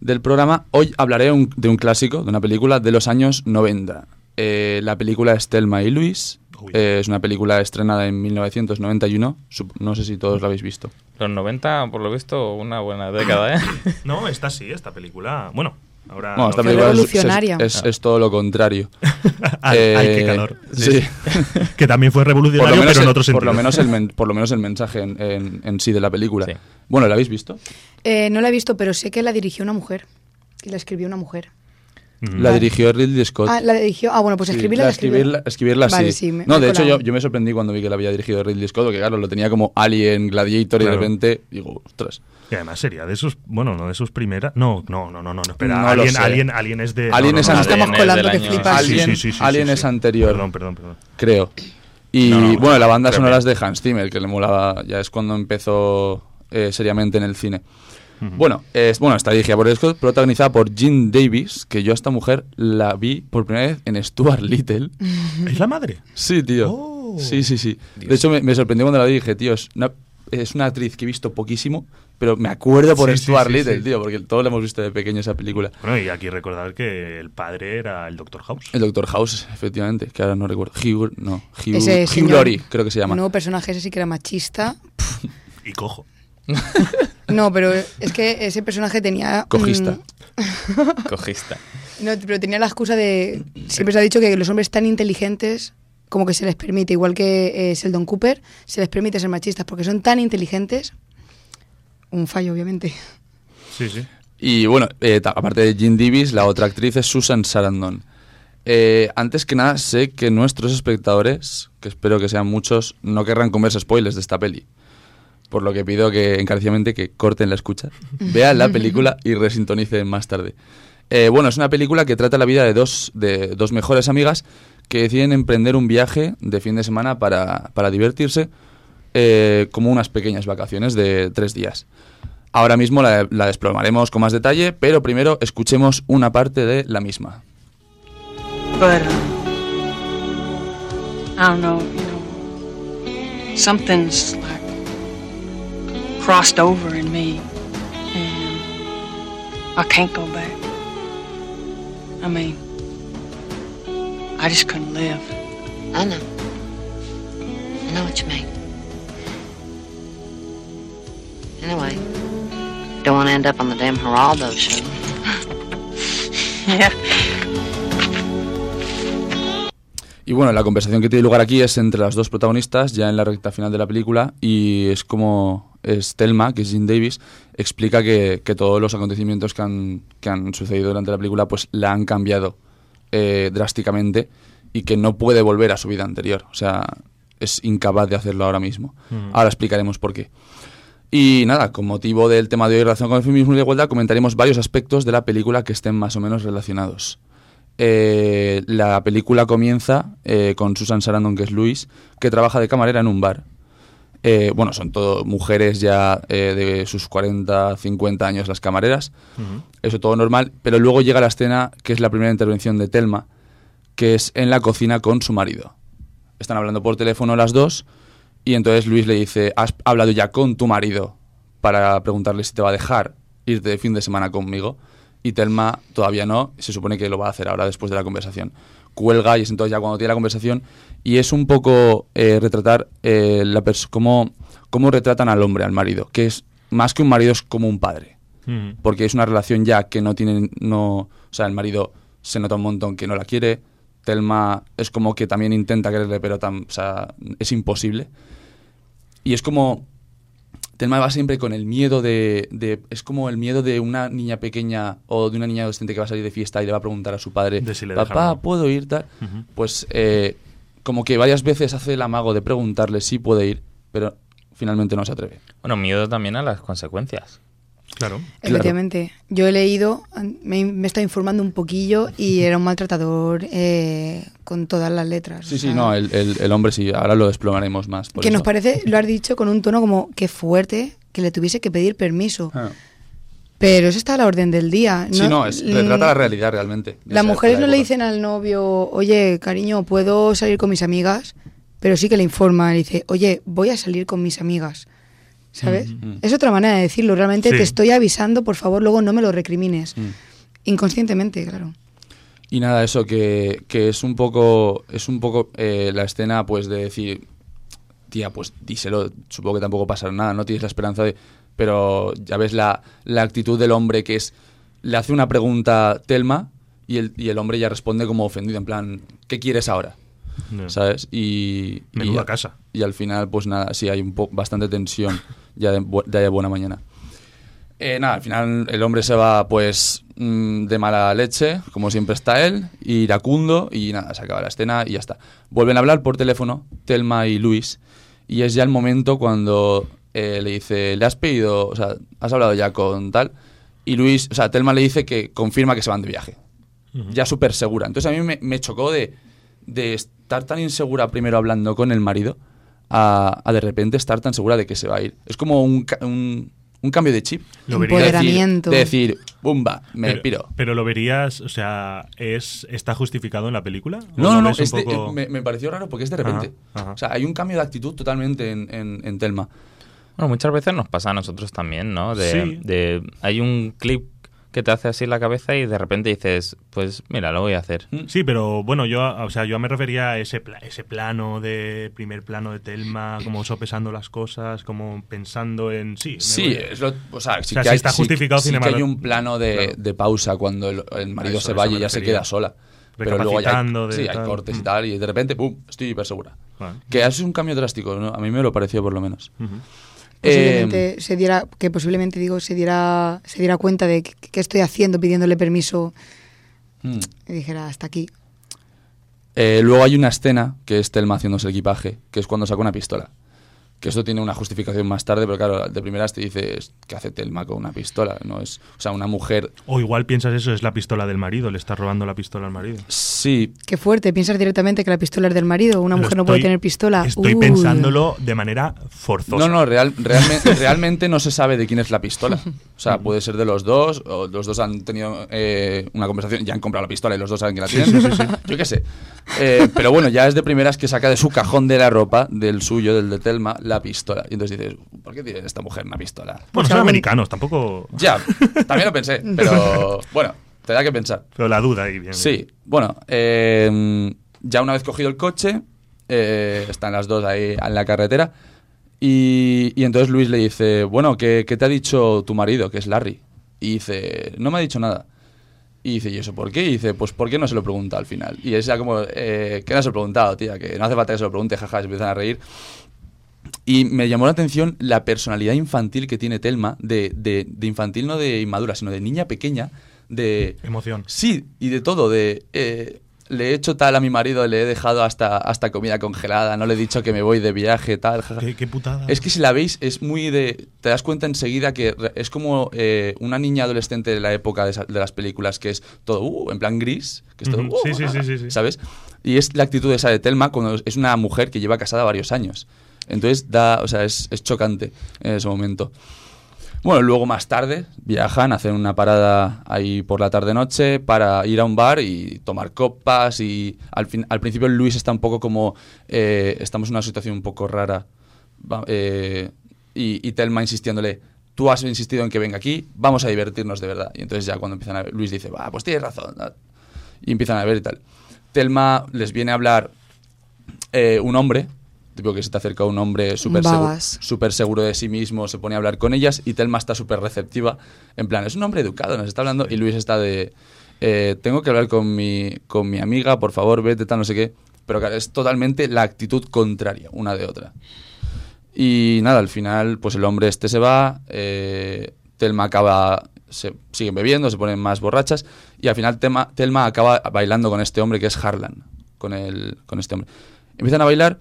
del programa, hoy hablaré un- de un clásico, de una película de los años 90. Eh, la película es Thelma y Luis, eh, es una película estrenada en 1991, sup- no sé si todos la habéis visto. los 90, por lo visto, una buena década, ¿eh? No, esta sí, esta película. Bueno, ahora. No, no, esta película es- revolucionaria. Es, es- es todo lo contrario. Ay, Eh, ay, qué calor. Sí. que también fue revolucionario, pero en el, otro sentido. por lo menos el, men- por lo menos el mensaje en, en- en sí de la película. Sí. Bueno, ¿la habéis visto? Eh, no la he visto, pero sé que la dirigió una mujer. Y la escribió una mujer. La dirigió Ridley Scott. Ah, la dirigió... Ah, bueno, pues Sí, escribirla la la escribirla, escribirla Vale, sí. sí, me- no, me de he hecho yo, yo me sorprendí cuando vi que la había dirigido Ridley Scott, porque claro, lo tenía como Alien, Gladiator y Claro. de repente digo, ostras. Y además sería de sus. Bueno, no de sus primeras. No, no, no, no, no, no espera. No Alien. Alien, Alien es de. Alien no, es no, Estamos colando del que flipas. Sí, Alien, sí, sí, sí, Alien sí, es sí. anterior, Perdón, perdón, perdón. creo. Y No, no, bueno, la banda sonora es de Hans Zimmer, que le molaba, ya es cuando empezó eh, seriamente en el cine. Bueno, es, bueno, está dirigida por Scott, protagonizada por Jean Davis, que yo a esta mujer la vi por primera vez en Stuart Little. ¿Es la madre? Sí, tío. Oh. Sí, sí, sí. De hecho, me, me sorprendió cuando la vi y dije, tío, es una, es una actriz que he visto poquísimo, pero me acuerdo por Sí, Stuart sí, Little, sí. tío, porque todos la hemos visto de pequeño esa película. Bueno, y aquí recordar que el padre era el Doctor House. El Doctor House, efectivamente, que ahora no recuerdo. Hugh, no, Hugh, Laurie, creo que se llama. El nuevo personaje ese sí que era machista. Y cojo. No, pero es que ese personaje tenía... mm, Cojista. Cogista. No, pero tenía la excusa de... Siempre se ha dicho que los hombres tan inteligentes como que se les permite, igual que eh, Sheldon Cooper, se les permite ser machistas porque son tan inteligentes. Un fallo, obviamente. Sí, sí. Y bueno, eh, aparte de Jean Davis, la otra actriz es Susan Sarandon. Eh, antes que nada, sé que nuestros espectadores, que espero que sean muchos, no querrán comerse spoilers de esta peli. Por lo que pido que encarecidamente que corten la escucha, vean la película y resintonicen más tarde. Eh, bueno, es una película que trata la vida de dos, de dos mejores amigas que deciden emprender un viaje de fin de semana para, para divertirse, eh, como unas pequeñas vacaciones de tres días. Ahora mismo la, la desplomaremos con más detalle, pero primero escuchemos una parte de la misma. But uh, I don't know, you know, something's like crossed over in me, and I can't go back. I mean, I just couldn't live. I know. I know what you mean. Anyway, don't want to end up on the damn Geraldo show. Yeah. Y bueno, la conversación que tiene lugar aquí es entre las dos protagonistas, ya en la recta final de la película, y es como es Thelma, que es Jean Davis, explica que, que todos los acontecimientos que han, que han sucedido durante la película pues la han cambiado eh, drásticamente y que no puede volver a su vida anterior. O sea, es incapaz de hacerlo ahora mismo. Mm. Ahora explicaremos por qué. Y nada, con motivo del tema de hoy relación con el feminismo y la igualdad, comentaremos varios aspectos de la película que estén más o menos relacionados. Eh, la película comienza eh, con Susan Sarandon, que es Luis, que trabaja de camarera en un bar. Eh, bueno, son todo mujeres ya eh, de sus 40, 50 años las camareras. Eso todo normal. Pero luego llega la escena que es la primera intervención de Telma, que es en la cocina con su marido. Están hablando por teléfono las dos y entonces Luis le dice, ¿has hablado ya con tu marido para preguntarle si te va a dejar irte de fin de semana conmigo? Y Telma todavía no, se supone que lo va a hacer ahora después de la conversación. Cuelga y es entonces ya cuando tiene la conversación y es un poco eh, retratar eh, la cómo, cómo retratan al hombre, al marido, que es más que un marido es como un padre Ujú. porque es una relación ya que no tiene, no, o sea, el marido se nota un montón que no la quiere, Telma es como que también intenta quererle, pero tam- o sea, es imposible. Y es como, Telma va siempre con el miedo de, de- es como el miedo de una niña pequeña o de una niña adolescente que va a salir de fiesta y le va a preguntar a su padre, De si le dejan o papá, no". ¿puedo ir? Tal? Pues eh, como que varias veces hace el amago de preguntarle si puede ir, pero finalmente no se atreve. Bueno, miedo también a las consecuencias. Claro. Efectivamente. Yo he leído, me, me he estado informando un poquillo y era un maltratador eh, con todas las letras. Sí, sí, no, el, el- el hombre sí, ahora lo desplomaremos más. que nos eso. parece, lo has dicho con un tono como que fuerte, que le tuviese que pedir permiso. Ah. Pero eso está a la orden del día. Sí, no, es, retrata la realidad realmente. Las mujeres no le dicen al novio, oye, cariño, puedo salir con mis amigas, pero sí que le informan, le dice, oye, voy a salir con mis amigas. ¿Sabes? Mm. Es otra manera de decirlo. Realmente Sí. te estoy avisando, por favor, luego no me lo recrimines. Mm. Inconscientemente, claro. Y nada, eso que, que es un poco, es un poco eh, la escena pues de decir, tía, pues díselo, supongo que tampoco pasará nada, no tienes la esperanza de... Pero ya ves la, la actitud del hombre que es, le hace una pregunta Telma y el, y el hombre ya responde como ofendido, en plan, ¿qué quieres ahora? ¿Sabes? Y, y, Menuda casa. Y al final, pues nada, sí hay un po bastante tensión ya de, bu- ya de buena mañana. Eh, nada, al final el hombre se va pues mm, de mala leche, como siempre está él, iracundo y nada, se acaba la escena y ya está. Vuelven a hablar por teléfono, Telma y Luis, y es ya el momento cuando eh, le dice, le has pedido, o sea, has hablado ya con tal, y Luis, o sea, Telma le dice que confirma que se van de viaje, ya súper segura. Entonces a mí me, me chocó de, de estar tan insegura primero hablando con el marido a, a de repente estar tan segura de que se va a ir. Es como un, ca- un, un cambio de chip. Lo vería- De decir- Empoderamiento. De decir, bumba, me pero, piro. pero lo verías, o sea, ¿es, ¿está justificado en la película? ¿O No, no, no, es de- poco- me, me pareció raro porque es de repente. Ajá, ajá. O sea, hay un cambio de actitud totalmente en, en, en Telma. Bueno, muchas veces nos pasa a nosotros también, ¿no? De, Sí. de- hay un clip que te hace así la cabeza y de repente dices, pues mira, lo voy a hacer. Sí, pero bueno, yo, o sea, yo me refería a ese, pla- ese plano de primer plano de Telma, como sopesando las cosas, como pensando en sí. Sí, es lo- o sea, sí O sea, que sí hay, está sí- justificado sí que hay un plano de, Claro. de pausa cuando el, el marido Eso, se me y ya se queda sola. Pero luego ya hay, de sí, hay cortes y Mm. tal, y de repente, ¡pum! Estoy hiper segura. Vale. Que es un cambio drástico, ¿no? A mí me lo pareció por lo menos. Posiblemente Eh, se diera, que posiblemente digo, se diera, se diera cuenta de qué estoy haciendo pidiéndole permiso mm. y dijera hasta aquí. Eh, luego hay una escena que es Telma haciéndose el equipaje, que es cuando saca una pistola. Que esto tiene una justificación más tarde, pero claro, de primeras te dices, ¿qué hace Telma con una pistola? No es, o sea, una mujer. O igual piensas eso, es la pistola del marido, le está robando la pistola al marido. Sí. Qué fuerte, piensas directamente que la pistola es del marido, una Lo mujer no puede tener pistola. Estoy Uy. pensándolo de manera forzosa. No, no, real, realmente, realmente no se sabe de quién es la pistola. O sea, puede ser de los dos, o los dos han tenido eh, una conversación, ya han comprado la pistola y los dos saben que la Sí, tienen. sí, sí, sí. Yo qué sé. Eh, pero bueno, ya es de primeras que saca de su cajón de la ropa, del suyo, del de Telma, la pistola. Y entonces dices, ¿por qué tiene esta mujer una pistola? Bueno, son americanos, tampoco. Ya, también lo pensé, pero bueno, te da que pensar. Pero la duda ahí, bien. Sí, bueno, eh, ya una vez cogido el coche, eh, están las dos ahí en la carretera, y, y entonces Luis le dice, bueno, ¿qué, qué te ha dicho tu marido, que es Larry? Y dice, no me ha dicho nada. Y dice, ¿y eso por qué? Y dice, pues ¿por qué no se lo pregunta al final? Y es ya como, eh, ¿qué no se lo he preguntado, tía? Que no hace falta que se lo pregunte, jaja, se empiezan a reír. Y me llamó la atención la personalidad infantil que tiene Telma, de, de, de infantil no de inmadura, sino de niña pequeña, de... Emoción. Sí, y de todo, de... eh, le he hecho tal a mi marido, le he dejado hasta, hasta comida congelada, no le he dicho que me voy de viaje, tal. Qué, qué putada. Es que si la veis, es muy de. Te das cuenta enseguida que es como eh, una niña adolescente de la época de, las películas, que es todo, uh, en plan gris, que es todo, uh, sí, sí, sí, sí. ¿sabes? Y es la actitud esa de Telma cuando es una mujer que lleva casada varios años. Entonces da, o sea, es, es chocante en ese momento. Bueno, luego más tarde viajan, hacen una parada ahí por la tarde-noche para ir a un bar y tomar copas y al, fin, al principio Luis está un poco como, eh, estamos en una situación un poco rara eh, y, y Telma insistiéndole, tú has insistido en que venga aquí, vamos a divertirnos de verdad. Y entonces ya cuando empiezan a ver, Luis dice, pues tienes razón. Y empiezan a ver y tal. Telma les viene a hablar eh, un hombre, tipo que se te acerca un hombre súper seguro, seguro de sí mismo, se pone a hablar con ellas y Telma está súper receptiva. En plan, es un hombre educado, nos está hablando y Luis está de, eh, tengo que hablar con mi, con mi amiga, por favor, vete, tal, no sé qué. Pero claro, es totalmente la actitud contraria una de otra. Y nada, al final, pues el hombre este se va, eh, Telma acaba, se siguen bebiendo, se ponen más borrachas y al final Telma, Telma acaba bailando con este hombre que es Harlan, con, el, con este hombre. Empiezan a bailar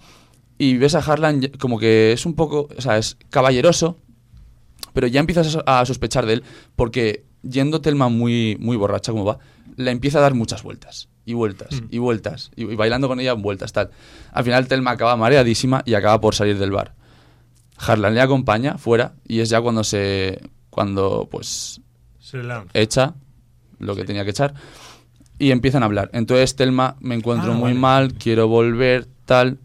y ves a Harlan como que es un poco, o sea, es caballeroso, pero ya empiezas a sospechar de él porque yendo Telma muy, muy borracha como va, le empieza a dar muchas vueltas y vueltas y vueltas y, y bailando con ella vueltas tal. Al final Telma acaba mareadísima y acaba por salir del bar. Harlan le acompaña fuera y es ya cuando se cuando pues Se lanza. echa lo que tenía que echar y empiezan a hablar. Entonces Telma me encuentro Ah, muy vale. mal, quiero volver tal.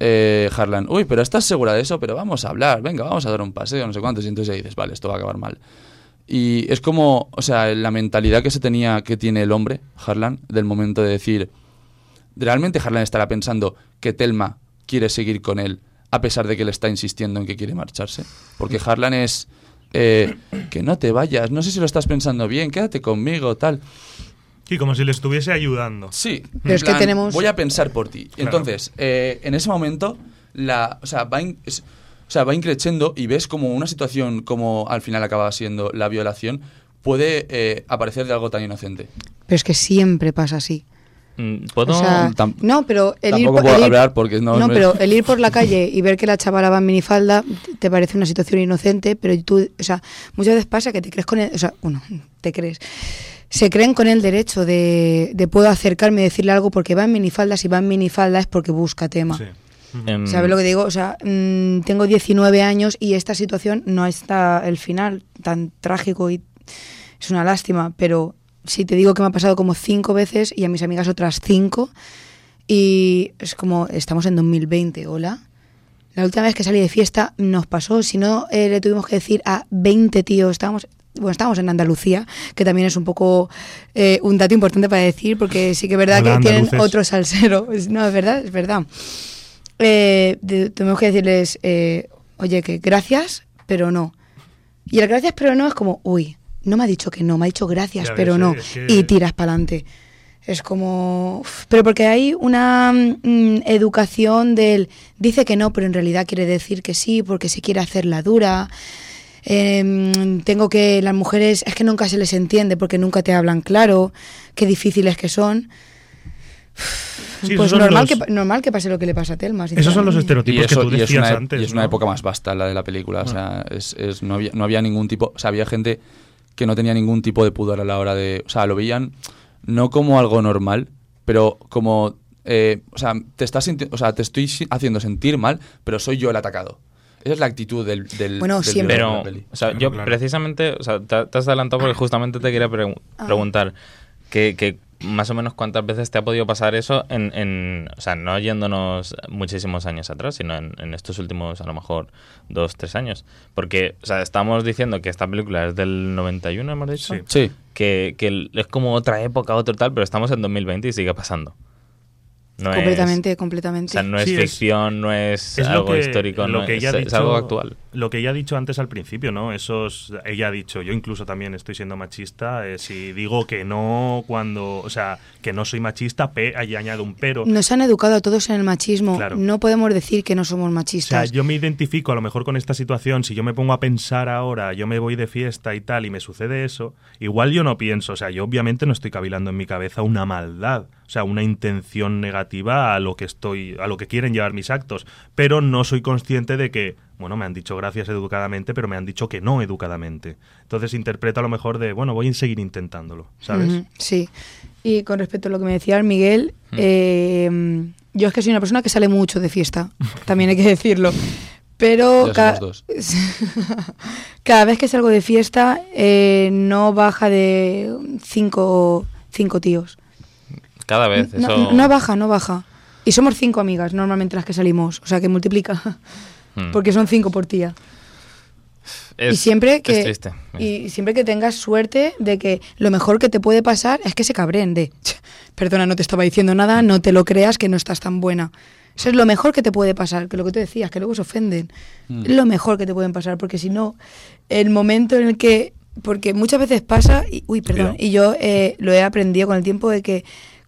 Eh, Harlan, uy, pero estás segura de eso, pero vamos a hablar, venga, vamos a dar un paseo, no sé cuántos. Y entonces ya dices, vale, esto va a acabar mal. Y es como, o sea, la mentalidad que se tenía, que tiene el hombre, Harlan, del momento de decir, realmente Harlan estará pensando que Telma quiere seguir con él a pesar de que le está insistiendo en que quiere marcharse. Porque Harlan es eh, que no te vayas, no sé si lo estás pensando bien, quédate conmigo, tal. Sí, como si le estuviese ayudando. Sí, Pero en es que tenemos- Voy a pensar por ti. Claro. Entonces, eh, en ese momento, la, o sea, va, in- es- o sea, va increciendo y ves como una situación como al final acaba siendo la violación puede eh, aparecer de algo tan inocente. Pero es que siempre pasa así. ¿Puedo? O sea, Tam- no, pero el ir, por- puedo el ir- hablar porque no no, me- pero el ir por la calle y ver que la chavala va en minifalda te parece una situación inocente, pero tú, o sea, muchas veces pasa que te crees con el, o sea, bueno, te crees. Se creen con el derecho de, de puedo acercarme y decirle algo porque va en minifalda, si va en minifalda es porque busca tema. Em, ¿Sabes lo que digo? O sea, mm, tengo 19 años y esta situación no está el final tan trágico y es una lástima, pero si te digo que me ha pasado como cinco veces y a mis amigas otras cinco y es como, estamos en 2020, hola. La última vez que salí de fiesta nos pasó, si no eh, le tuvimos que decir a 20 tíos, estábamos, bueno, estábamos en Andalucía, que también es un poco eh, un dato importante para decir, porque sí que es verdad Hola, que tienen andaluces. otro salsero. No, es verdad, es verdad. Eh, de- tenemos que decirles, eh, oye, que gracias, pero no. Y el gracias, pero no es como, uy, no me ha dicho que no, me ha dicho gracias, Ya pero ves, no. es que- Y tiras para adelante. Es como... Pero porque hay una mm, educación del... Dice que no, pero en realidad quiere decir que sí, porque se quiere hacer la dura. Em, tengo que... Las mujeres es que nunca se les entiende porque nunca te hablan claro, qué difíciles que son. Sí, pues normal, los- que, pa- normal que pase lo que le pasa a Telma. Esos son los estereotipos eso- que tú y es decías una, antes. y es una ¿no? época más vasta la de la película. O sea, es, es- no, había, no había ningún tipo. O sea, había gente que no tenía ningún tipo de pudor a la hora de. O sea, lo veían no como algo normal, pero como. eh, o sea, te estás o sea, te estoy haciendo sentir mal, pero soy yo el atacado. Esa es la actitud del, del, Bueno, del siempre. Pero, de la peli. o sea, yo precisamente, o sea, te, te has adelantado porque justamente te quería Ah. preguntar que, que más o menos cuántas veces te ha podido pasar eso en, en o sea, no yéndonos muchísimos años atrás, sino en, en estos últimos, a lo mejor, dos, tres años. Porque, o sea, estamos diciendo que esta película es del 91, hemos dicho. Sí. Sí. Que, que es como otra época, otro tal, pero estamos en 2020 y sigue pasando. No es- completamente, completamente. o sea, no es Sí, es- ficción, no es, algo que- histórico, lo no que es, ella ha es dicho- algo actual. Lo que ella ha dicho antes al principio, ¿no? Esos, ella ha dicho, yo incluso también estoy siendo machista, eh, si digo que no cuando, o sea, que no soy machista, pe, ahí añado un pero. Nos han educado a todos en el machismo. Claro. No podemos decir que no somos O sea, machistas. yo me identifico a lo mejor con esta situación, si yo me pongo a pensar ahora, yo me voy de fiesta y tal, y me sucede eso, igual yo no pienso, o sea, yo obviamente no estoy cavilando en mi cabeza una maldad, o sea, una intención negativa a lo que estoy, a lo que quieren llevar mis actos, pero no soy consciente de que, bueno, me han dicho gracias educadamente, pero me han dicho que no educadamente. Entonces interpreto a lo mejor de, bueno, voy a seguir intentándolo, ¿sabes? Sí. Y con respecto a lo que me decía Miguel, eh, yo es que soy una persona que sale mucho de fiesta, también hay que decirlo. Pero ca- dos. cada vez que salgo de fiesta eh, no baja de cinco, cinco tíos. Cada vez, No, eso... no baja, no baja. Y somos cinco amigas normalmente las que salimos, o sea que multiplica, Hmm. porque son cinco por tía. y Es- siempre es que triste. y siempre que tengas suerte de que lo mejor que te puede pasar es que se cabren de perdona no te estaba diciendo nada no te lo creas que no estás tan buena eso es lo mejor que te puede pasar que lo que tú decías que luego se ofenden Mm. es lo mejor que te pueden pasar porque si no el momento en el que porque muchas veces pasa y, uy perdón Cuidado. y yo eh, lo he aprendido con el tiempo de que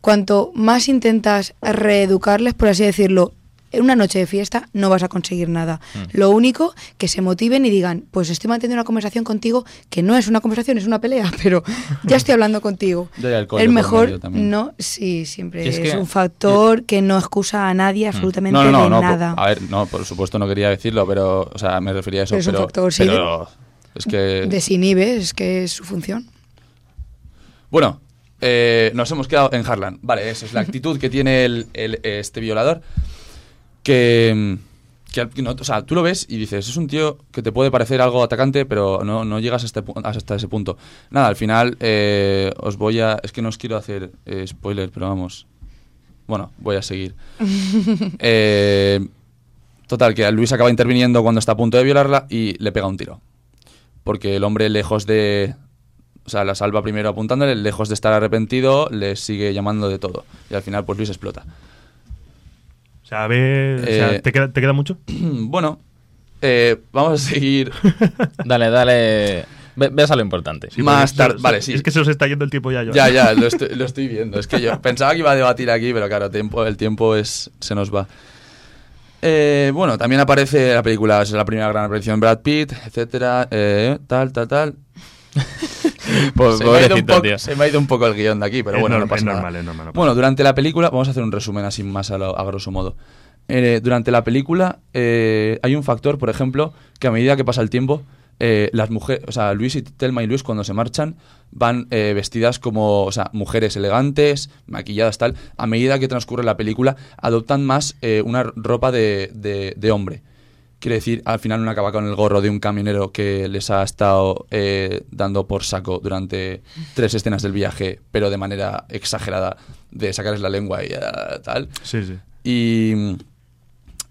cuanto más intentas reeducarles por así decirlo en una noche de fiesta no vas a conseguir nada. Mm. Lo único que se motiven y digan, pues estoy manteniendo una conversación contigo que no es una conversación, es una pelea, pero ya estoy hablando contigo. El mejor, no, sí, siempre es es, que- un factor que no excusa a nadie absolutamente Mm. No, no, no, de no, nada. por- a ver, no, por supuesto no quería decirlo, pero, o sea, me refería a eso, Pero es un factor, sí, pero es que, Desinhibe, es que es su función. bueno, eh, nos hemos quedado en Harlan, vale, esa es la actitud que tiene el, el- este violador, que, no, o sea, tú lo ves y dices, es un tío que te puede parecer algo atacante, pero no, no llegas hasta, este hasta ese punto. Nada, al final eh, os voy a, es que no os quiero hacer eh, spoiler, pero vamos, bueno, voy a seguir. Eh, total, que Luis acaba interviniendo cuando está a punto de violarla y le pega un tiro. Porque el hombre, lejos de. O sea, la salva primero apuntándole, lejos de estar arrepentido, le sigue llamando de todo. Y al final, pues Luis explota. O sea, a ver, o sea, Eh, ¿te, queda, ¿te queda mucho? bueno, eh, vamos a seguir. Dale, dale. Ve- Ves a lo importante. Más tarde. se- Vale, sí. Es que se os está yendo el tiempo ya. Joan. Ya, ya, lo estoy, lo estoy viendo. Es que yo pensaba que iba a debatir aquí, pero claro, tiempo, el tiempo es, se nos va. Eh, bueno, también aparece la película, es la primera gran aparición de Brad Pitt, etcétera, eh, tal, tal, tal. Se, me ha ido un poco, tío. se me ha ido un poco el guion de aquí, pero Es bueno, no pasa es nada. normal, es normal, no pasa Bueno, durante la película, vamos a hacer un resumen así más a, lo- a grosso modo. Eh, durante la película eh, hay un factor, por ejemplo, que a medida que pasa el tiempo, eh, las mujeres, o sea, Luis y Telma y Luis cuando se marchan van eh, vestidas como, o sea, mujeres elegantes, maquilladas tal. A medida que transcurre la película, adoptan más eh, una ropa de, de- de hombre. Quiere decir, al final uno acaba con el gorro de un camionero que les ha estado eh, dando por saco durante tres escenas del viaje, pero de manera exagerada, de sacarles la lengua y ah, tal. Sí, sí. Y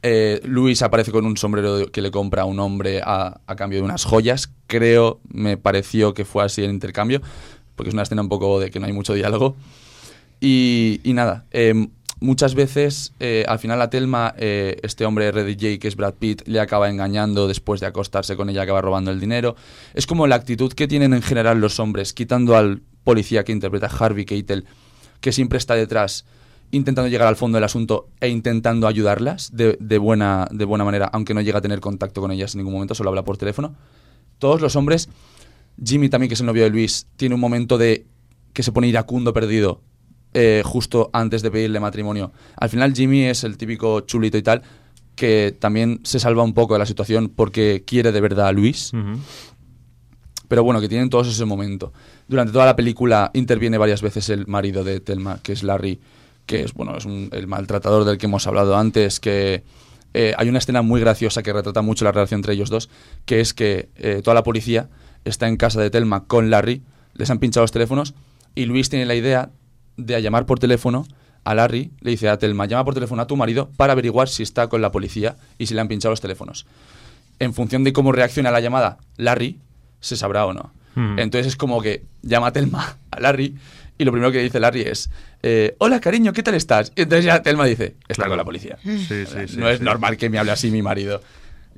eh, Luis aparece con un sombrero que le compra a un hombre a, a cambio de unas joyas. Creo, me pareció que fue así el intercambio, porque es una escena un poco de que no hay mucho diálogo. Y, y nada, eh, muchas veces eh, al final a Telma, eh, este hombre RDJ que es Brad Pitt, le acaba engañando después de acostarse con ella, acaba robando el dinero. Es como la actitud que tienen en general los hombres, quitando al policía que interpreta Harvey Keitel, que siempre está detrás intentando llegar al fondo del asunto e intentando ayudarlas de, de buena, de buena manera, aunque no llega a tener contacto con ellas en ningún momento, solo habla por teléfono. Todos los hombres, Jimmy también, que es el novio de Luis, tiene un momento de que se pone iracundo perdido eh, justo antes de pedirle matrimonio. Al final Jimmy es el típico chulito y tal, que también se salva un poco de la situación porque quiere de verdad a Luis. Pero bueno, que tienen todos ese momento. Durante toda la película interviene varias veces el marido de Telma, que es Larry, que es bueno es un- el maltratador del que hemos hablado antes, que eh, hay una escena muy graciosa que retrata mucho la relación entre ellos dos, que es que eh, toda la policía está en casa de Telma con Larry, les han pinchado los teléfonos y Luis tiene la idea de llamar por teléfono a Larry, le dice a Telma, llama por teléfono a tu marido para averiguar si está con la policía y si le han pinchado los teléfonos. En función de cómo reacciona a la llamada Larry, se sabrá o no. Ujú. Entonces es como que llama a Telma a Larry y lo primero que dice Larry es, eh, hola cariño, ¿qué tal estás? Y entonces ya Telma dice, está Claro. con la policía. Sí, sí, sí, no es sí. normal que me hable así mi marido.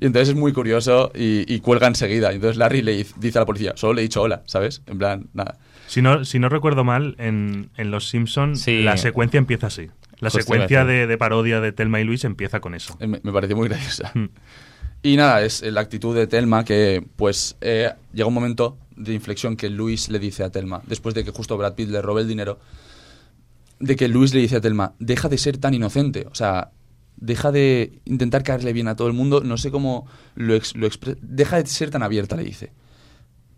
Y entonces es muy curioso y, y cuelga enseguida. Y entonces Larry le dice a la policía, solo le he dicho hola, ¿sabes? En plan, nada. Si no, si no recuerdo mal, en, en Los Simpsons Sí. la secuencia empieza así. La Justo secuencia de, de parodia de Telma y Luis empieza con eso. Eh, Me, me pareció muy graciosa. Mm. Y nada, es eh, la actitud de Telma que, pues, eh, llega un momento de inflexión que Luis le dice a Telma, después de que justo Brad Pitt le robe el dinero, de que Luis le dice a Telma, deja de ser tan inocente, o sea, deja de intentar caerle bien a todo el mundo, no sé cómo lo, ex- lo expre- deja de ser tan abierta, le dice.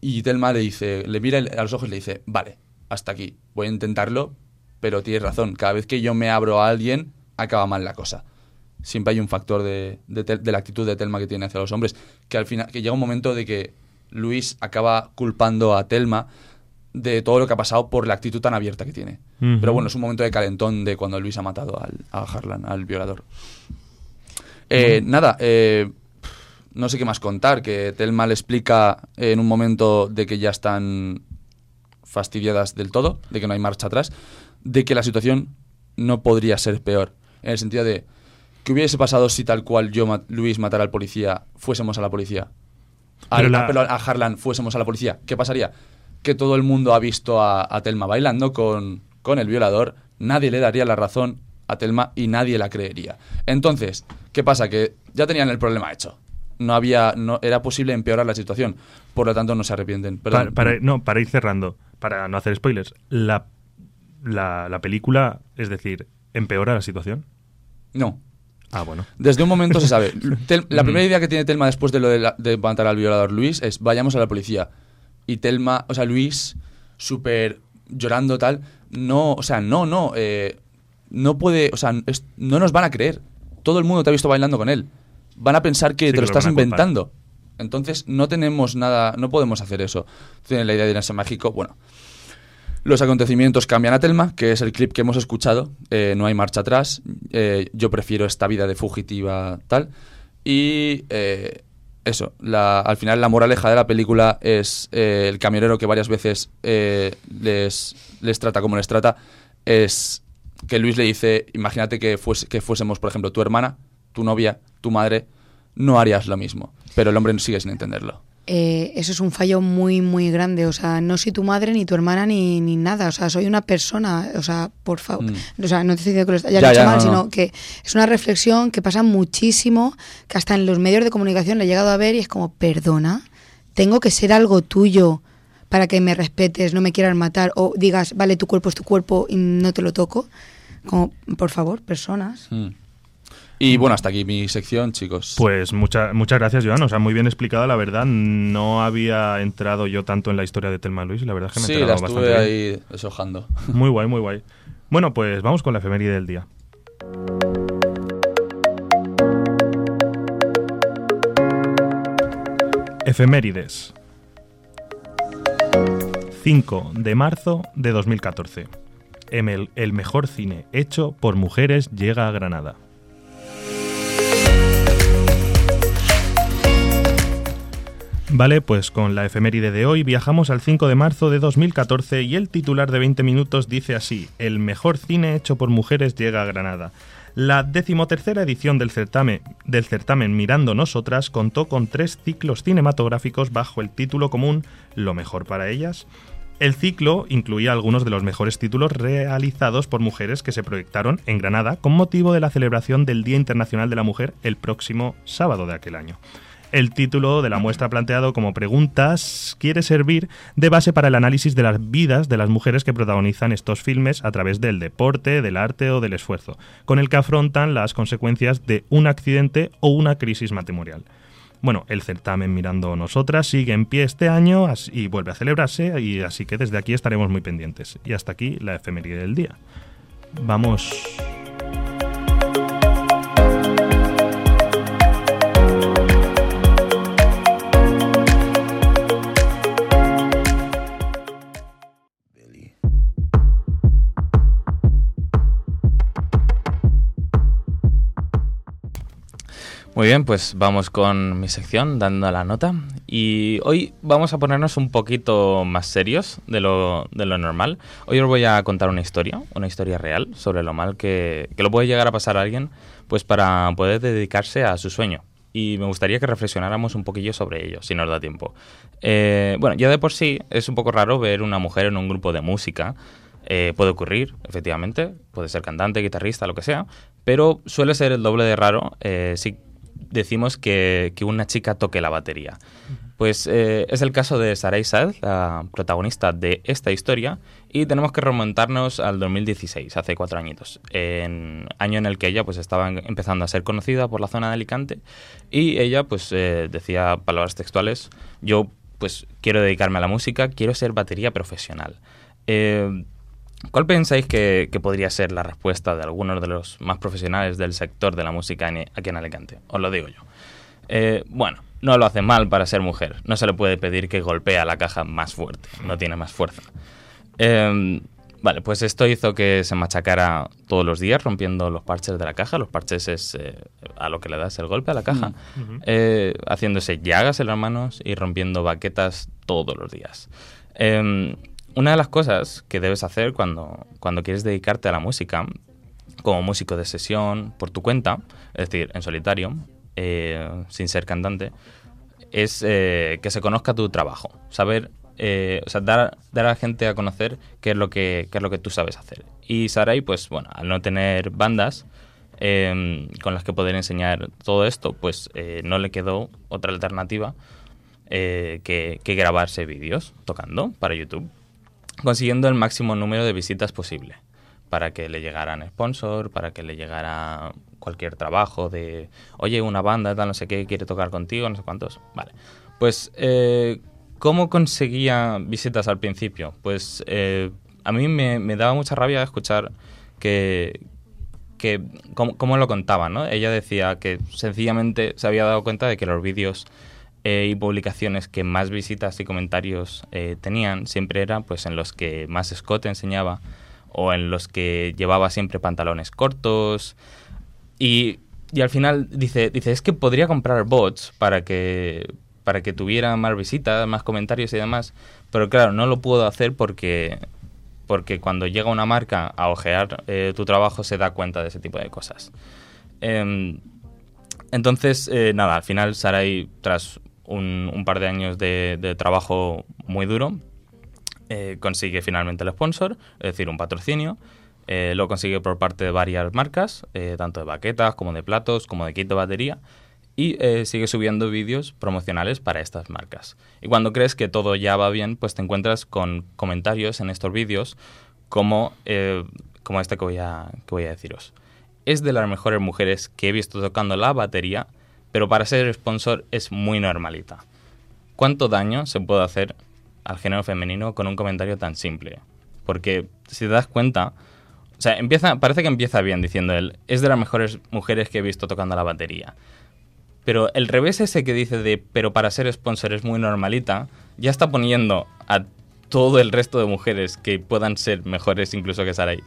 Y Telma le dice, le mira a los ojos y le dice, vale, hasta aquí, voy a intentarlo, pero tienes razón, cada vez que yo me abro a alguien, acaba mal la cosa siempre hay un factor de, de la actitud de Telma que tiene hacia los hombres, que al final, que llega un momento de que Luis acaba culpando a Telma de todo lo que ha pasado por la actitud tan abierta que tiene. Pero bueno, es un momento de calentón de cuando Luis ha matado al, a Harlan, al violador. Eh, Nada, eh, no sé qué más contar, que Telma le explica en un momento de que ya están fastidiadas del todo, de que no hay marcha atrás, de que la situación no podría ser peor. En el sentido de que hubiese pasado si tal cual yo, Luis, matara al policía, fuésemos a la policía. Pero Al- la- a, perdón, a Harlan fuésemos a la policía. ¿Qué pasaría? Que todo el mundo ha visto a, a Telma bailando con, con el violador, nadie le daría la razón a Telma y nadie la creería. Entonces, ¿qué pasa? Que ya tenían el problema hecho. No había, no, era posible empeorar la situación. Por lo tanto, no se arrepienten. Para, para- no, para ir cerrando, para no hacer spoilers, la, la, la película, es decir, empeora la situación. No. Ah, bueno. Desde un momento se sabe. Tel- la Mm. primera idea que tiene Telma después de lo de, la- de matar al violador Luis es vayamos a la policía. Y Telma, o sea, Luis, súper llorando tal, no, o sea, no, no, eh, no puede, o sea, no nos van a creer. Todo el mundo te ha visto bailando con él. Van a pensar que Sí, te que lo lo estás inventando. Entonces no tenemos nada, no podemos hacer eso. Tienen la idea de irse a México, bueno. Los acontecimientos cambian a Telma, que es el clip que hemos escuchado. eh, no hay marcha atrás. eh, yo prefiero esta vida de fugitiva tal. Y eh, eso, la- al final la moraleja de la película es el camionero que varias veces les, les trata como les trata. Es que Luis le dice, imagínate que, fuese- que fuésemos, por ejemplo, tu hermana, tu novia, tu madre, no harías lo mismo. Pero el hombre sigue sin entenderlo. Eh, eso es un fallo muy, muy grande. O sea, no soy tu madre, ni tu hermana, ni, ni nada. O sea, soy una persona. O sea, por favor. Mm. O sea, no te estoy diciendo que lo hayas Ya, hecho ya, mal, no, sino no. que es una reflexión que pasa muchísimo, que hasta en los medios de comunicación le he llegado a ver y es como, perdona, tengo que ser algo tuyo para que me respetes, no me quieras matar, o digas, vale, tu cuerpo es tu cuerpo y no te lo toco. Como, por favor, personas. Mm. Y bueno, hasta aquí mi sección, chicos. Pues mucha- muchas gracias, Joan. O sea, muy bien explicada, la verdad. No había entrado yo tanto en la historia de Telma Luis la verdad es que me he sí, enterado la bastante estuve bien. ahí deshojando. Muy guay, muy guay. Bueno, pues vamos con la efeméride del día. Efemérides. 5 de marzo de 2014. Em- El, el mejor cine hecho por mujeres llega a Granada. Vale, pues con la efeméride de hoy viajamos al 5 de marzo de 2014 y el titular de 20 minutos dice así, el mejor cine hecho por mujeres llega a Granada. La decimotercera edición del certamen, del certamen Mirando Nosotras contó con tres ciclos cinematográficos bajo el título común Lo mejor para ellas. El ciclo incluía algunos de los mejores títulos realizados por mujeres que se proyectaron en Granada con motivo de la celebración del Día Internacional de la Mujer el próximo sábado de aquel año. El título de la muestra planteado como preguntas quiere servir de base para el análisis de las vidas de las mujeres que protagonizan estos filmes a través del deporte, del arte o del esfuerzo, con el que afrontan las consecuencias de un accidente o una crisis matrimonial. Bueno, el certamen Mirando Nosotras sigue en pie este año y vuelve a celebrarse, y así que desde aquí estaremos muy pendientes. Y hasta aquí la efeméride del día. Vamos Muy bien, pues vamos con mi sección, dando la nota. Y hoy vamos a ponernos un poquito más serios de lo, de lo normal. Hoy os voy a contar una historia, una historia real, sobre lo mal que, que lo puede llegar a pasar a alguien, pues para poder dedicarse a su sueño. Y me gustaría que reflexionáramos un poquillo sobre ello, si nos da tiempo. Eh, bueno, ya de por sí es un poco raro ver una mujer en un grupo de música. Eh, puede ocurrir, efectivamente, puede ser cantante, guitarrista, lo que sea, pero suele ser el doble de raro eh, si decimos que, que una chica toque la batería. Pues eh, es el caso de Sarai Sad, la protagonista de esta historia, y tenemos que remontarnos al 2016, hace cuatro añitos, en año en el que ella pues estaba empezando a ser conocida por la zona de Alicante, y ella pues eh, decía palabras textuales, yo pues quiero dedicarme a la música, quiero ser batería profesional. Eh, ¿Cuál pensáis que, que podría ser la respuesta de algunos de los más profesionales del sector de la música en- aquí en Alicante? Os lo digo yo. Eh, bueno, no lo hace mal para ser mujer. No se le puede pedir que golpee la caja más fuerte. No tiene más fuerza. Eh, vale, pues esto hizo que se machacara todos los días rompiendo los parches de la caja. Los parches es eh, a lo que le das el golpe a la caja. Mm. Eh, haciéndose llagas en las manos y rompiendo baquetas todos los días. Una de las cosas que debes hacer cuando, cuando quieres dedicarte a la música, como músico de sesión, por tu cuenta, es decir, en solitario, eh, sin ser cantante, es eh, que se conozca tu trabajo. Saber, eh, o sea, dar, dar a la gente a conocer qué es lo que, qué es lo que tú sabes hacer. Y Sarai, pues bueno, al no tener bandas eh, con las que poder enseñar todo esto, pues eh, no le quedó otra alternativa eh, que, que grabarse vídeos tocando para YouTube, consiguiendo el máximo número de visitas posible para que le llegaran sponsor, para que le llegara cualquier trabajo de, oye, una banda, tal, no sé qué, quiere tocar contigo, no sé cuántos. Vale. Pues, eh, ¿cómo conseguía visitas al principio? Pues eh, a mí me, daba mucha rabia escuchar que, que cómo, lo contaba, ¿no? Ella decía que sencillamente se había dado cuenta de que los vídeos eh, y publicaciones que más visitas y comentarios eh, tenían siempre eran pues en los que más escote enseñaba o en los que llevaba siempre pantalones cortos y, y al final dice, dice, es que podría comprar bots para que para que tuviera más visitas, más comentarios y demás, pero claro, no lo puedo hacer porque porque cuando llega una marca a ojear eh, tu trabajo se da cuenta de ese tipo de cosas. Em, entonces, nada, al final Sarai, tras un, par de años de, trabajo muy duro, eh, consigue finalmente el sponsor, es decir, un patrocinio. Eh, lo consigue por parte de varias marcas, eh, tanto de baquetas como de platos, como de kit de batería. Y sigue subiendo vídeos promocionales para estas marcas. Y cuando crees que todo ya va bien, pues te encuentras con comentarios en estos vídeos como, como este que voy, a, que voy a deciros. Es de las mejores mujeres que he visto tocando la batería, pero para ser sponsor es muy normalita. ¿Cuánto daño se puede hacer al género femenino con un comentario tan simple? Porque si te das cuenta, o sea, empieza, parece que empieza bien diciendo él, es de las mejores mujeres que he visto tocando la batería. Pero el revés ese que dice de, pero para ser sponsor es muy normalita, ya está poniendo a todo el resto de mujeres que puedan ser mejores incluso que Sarai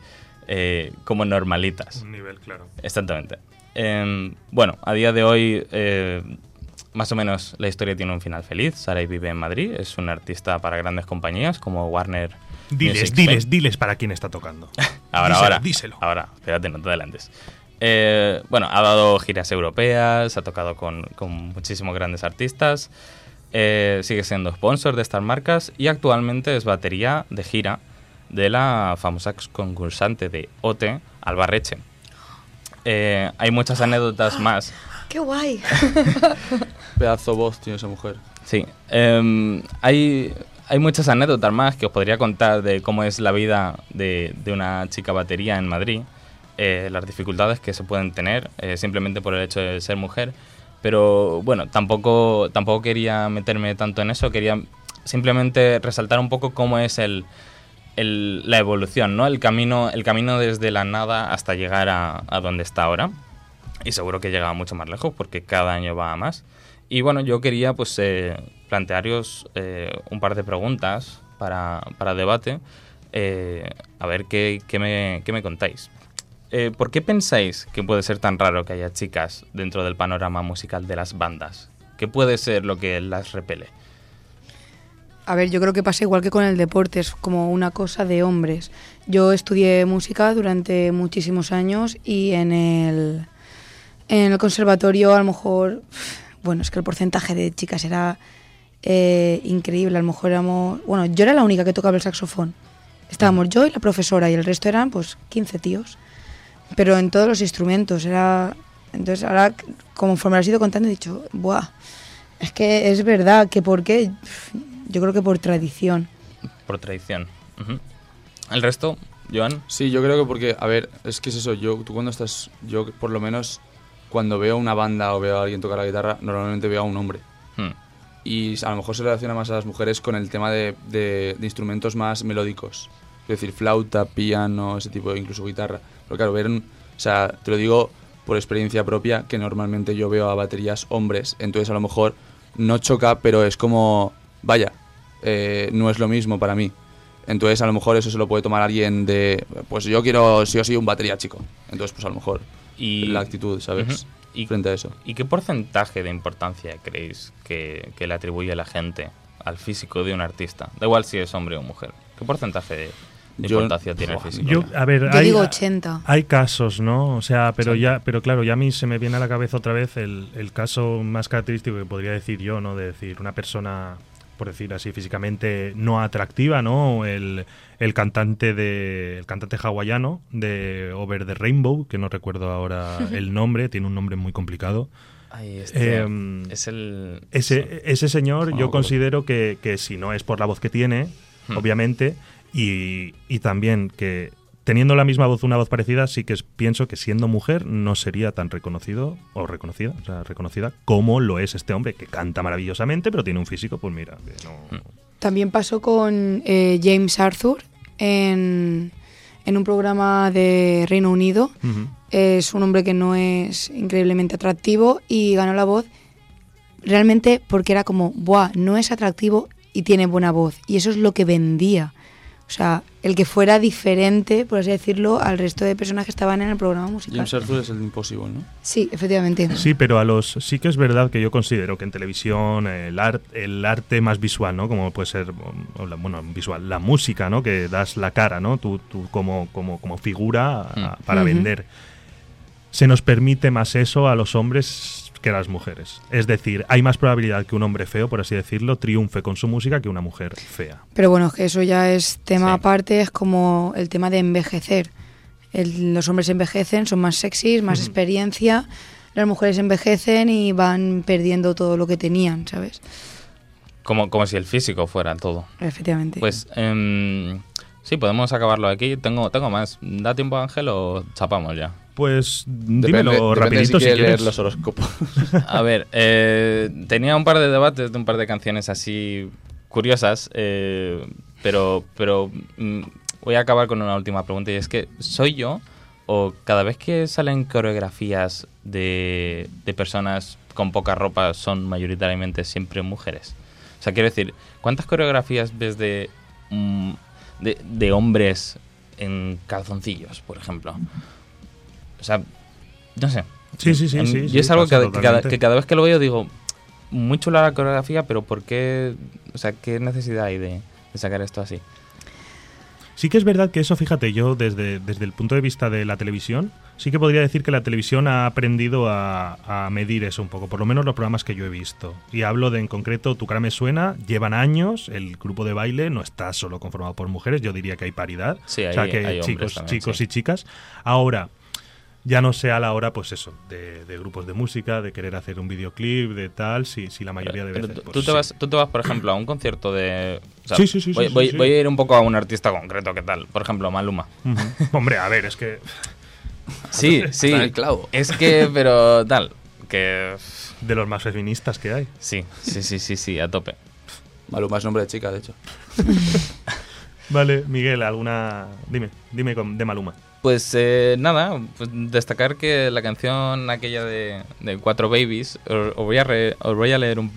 eh, como normalitas. Un nivel, claro. Exactamente. Em, bueno, a día de hoy, eh, más o menos la historia tiene un final feliz. Sarai vive en Madrid, es una artista para grandes compañías como Warner. Diles, Music diles, Spain. diles para quién está tocando. Ahora, Díselo, ahora. díselo. Ahora, espérate, no te adelantes. Eh, bueno, ha dado giras europeas, ha tocado con, con muchísimos grandes artistas, eh, sigue siendo sponsor de estas marcas y actualmente es batería de gira de la famosa concursante de OT, Alba Reche. Eh, hay muchas anécdotas más. ¡Qué guay! Pedazo voz tiene esa mujer. Sí. em, hay, hay muchas anécdotas más que os podría contar de cómo es la vida de, de una chica batería en Madrid, eh, las dificultades que se pueden tener eh, simplemente por el hecho de ser mujer. Pero bueno, tampoco, tampoco quería meterme tanto en eso, quería simplemente resaltar un poco cómo es el, la evolución, ¿no? El camino, el camino desde la nada hasta llegar a, a donde está ahora. Y seguro que llega mucho más lejos porque cada año va más. Y bueno, yo quería pues eh, plantearos eh, un par de preguntas para, para debate. eh, a ver qué, qué me, qué me contáis. ¿por qué pensáis que puede ser tan raro que haya chicas dentro del panorama musical de las bandas? ¿Qué puede ser lo que las repele? A ver, yo creo que pasa igual que con el deporte, es como una cosa de hombres. Yo estudié música durante muchísimos años y en el, en el conservatorio a lo mejor, bueno, es que el porcentaje de chicas era eh, increíble, a lo mejor éramos, bueno, yo era la única que tocaba el saxofón. Estábamos yo y la profesora y el resto eran pues 15 tíos. Pero en todos los instrumentos era... Entonces ahora, conforme lo has ido contando, he dicho, ¡buah! Es que es verdad que por qué... Yo creo que por tradición. Por tradición. ¿El resto, Joan? Sí, yo creo que porque, a ver, es que es eso, yo, tú cuando estás, yo por lo menos cuando veo una banda o veo a alguien tocar la guitarra, normalmente veo a un hombre. Hmm. Y a lo mejor se relaciona más a las mujeres con el tema de, de- de instrumentos más melódicos. Es decir, flauta, piano, ese tipo incluso guitarra. Pero claro, ver, un- o sea, te lo digo por experiencia propia, que normalmente yo veo a baterías hombres, entonces a lo mejor no choca, pero es como, vaya, eh, no es lo mismo para mí. Entonces a lo mejor eso se lo puede tomar alguien de, pues yo quiero sí o sí un batería chico. Entonces pues a lo mejor Y- la actitud, ¿sabes? Y- Frente a eso. ¿Y qué porcentaje de importancia creéis que, que le atribuye la gente al físico de un artista? Da igual si es hombre o mujer. ¿Qué porcentaje de, de Yo- importancia tiene el físico? Yo, a ver, Yo hay, digo 80. hay casos, ¿no? O sea, pero ya, pero claro, ya a mí se me viene a la cabeza otra vez el, el caso más característico que podría decir yo, ¿no? De decir, una persona, por decir así, físicamente no atractiva, ¿no? El, el cantante de el cantante hawaiano de Over the Rainbow, que no recuerdo ahora el nombre, tiene un nombre muy complicado. Ay, este Em, es el... Ese, ese señor yo considero que, que si no es por la voz que tiene, Hmm. obviamente, y, y también que teniendo la misma voz, una voz parecida, sí que es- pienso que siendo mujer no sería tan reconocido o reconocida, o sea, reconocida como lo es este hombre que canta maravillosamente, pero tiene un físico, pues mira, que no- También pasó con eh, James Arthur en, en un programa de Reino Unido. Es un hombre que no es increíblemente atractivo y ganó la voz realmente porque era como, ¡buah! No es atractivo y tiene buena voz. Y eso es lo que vendía. O sea, el que fuera diferente, por así decirlo, al resto de personas que estaban en el programa musical. James Arthur es el Impossible, ¿no? Sí, efectivamente. Sí, pero a los sí que es verdad que yo considero que en televisión el, art, el arte más visual, ¿no? Como puede ser, bueno, visual, la música, ¿no? Que das la cara, ¿no? Tú, tú como, como, como figura a- Mm. para vender. Se nos permite más eso a los hombres que las mujeres. Es decir, hay más probabilidad que un hombre feo, por así decirlo, triunfe con su música que una mujer fea. Pero bueno, que eso ya es tema Sí. aparte, es como el tema de envejecer. El- los hombres envejecen, son más sexys, más experiencia. Las mujeres envejecen y van perdiendo todo lo que tenían, ¿sabes? Como, como si el físico fuera todo. Efectivamente. Pues em, sí, podemos acabarlo aquí. Tengo, tengo más. ¿Da tiempo, Ángel, o chapamos ya? Pues dímelo depende rapidito si, si quieres leer los horóscopos. A ver, eh, tenía un par de debates de un par de canciones así curiosas, eh, pero, pero mm, voy a acabar con una última pregunta y es que ¿soy yo o cada vez que salen coreografías de, de personas con poca ropa son mayoritariamente siempre mujeres? O sea, quiero decir, ¿cuántas coreografías ves de, mm, de, de hombres en calzoncillos, por ejemplo? O sea, no sé. Sí, sí, sí, En- sí, sí, es algo que, que cada, totalmente. que cada vez que lo veo digo, muy chula la coreografía, pero ¿por qué? O sea, ¿qué necesidad hay de, de sacar esto así? Sí que es verdad que eso, fíjate, yo desde, desde el punto de vista de la televisión, sí que podría decir que la televisión ha aprendido a, a medir eso un poco, por lo menos los programas que yo he visto. Y hablo de en concreto Tu cara me suena, llevan años, el grupo de baile no está solo conformado por mujeres, yo diría que hay paridad. Sí, o sea hay- que hay chicos, también, chicos sí. y chicas. Ahora, ya no sé a la hora, pues eso, de, de grupos de música, de querer hacer un videoclip, de tal, si, si la mayoría de Pero veces. tú, pues tú te sí. vas, tú te vas, por ejemplo, a un concierto de... o sea, Sí, sí, sí, voy, sí, voy- sí. voy a ir un poco a un artista concreto, ¿qué tal? Por ejemplo, Maluma. Hombre, a ver, es que. Sí, sí. El clavo. Es que, pero tal, que... De los más feministas que hay. Sí, sí, sí, sí, sí, a tope. Maluma es nombre de chica, de hecho. Vale, Miguel, alguna. Dime, dime con- de Maluma. Pues eh, nada, pues destacar que la canción aquella de, de Cuatro Babies, os, os voy, a re- os voy a leer un,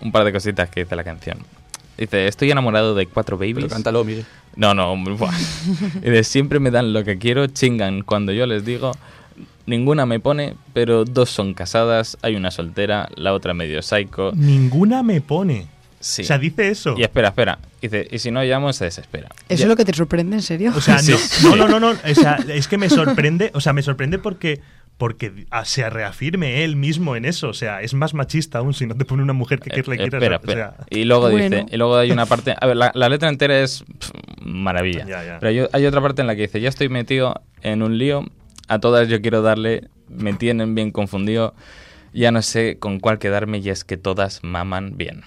un par de cositas que dice la canción. Dice, estoy enamorado de cuatro babies. Pero cántalo, Miguel. No, no, hombre. buah. Dice, siempre me dan lo que quiero, chingan cuando yo les digo. Ninguna me pone, pero dos son casadas, hay una soltera, la otra medio psycho. Ninguna me pone. Sí. O sea, dice eso. Y espera, espera. Dice, y si no llamo, se desespera. ¿Eso es lo que te sorprende, en serio? O sea, Sí. no, no, no, no, no. O sea, es que me sorprende. O sea, me sorprende porque. Porque se reafirme él mismo en eso. O sea, es más machista aún si no te pone una mujer que, que le quieras. espera, o espera. sea, y luego Bueno. dice, y luego hay una parte, a ver, la, la letra entera es pff, maravilla. Ya, ya. Pero hay, hay otra parte en la que dice, ya estoy metido en un lío, a todas yo quiero darle, me tienen bien confundido, ya no sé con cuál quedarme y es que todas maman bien.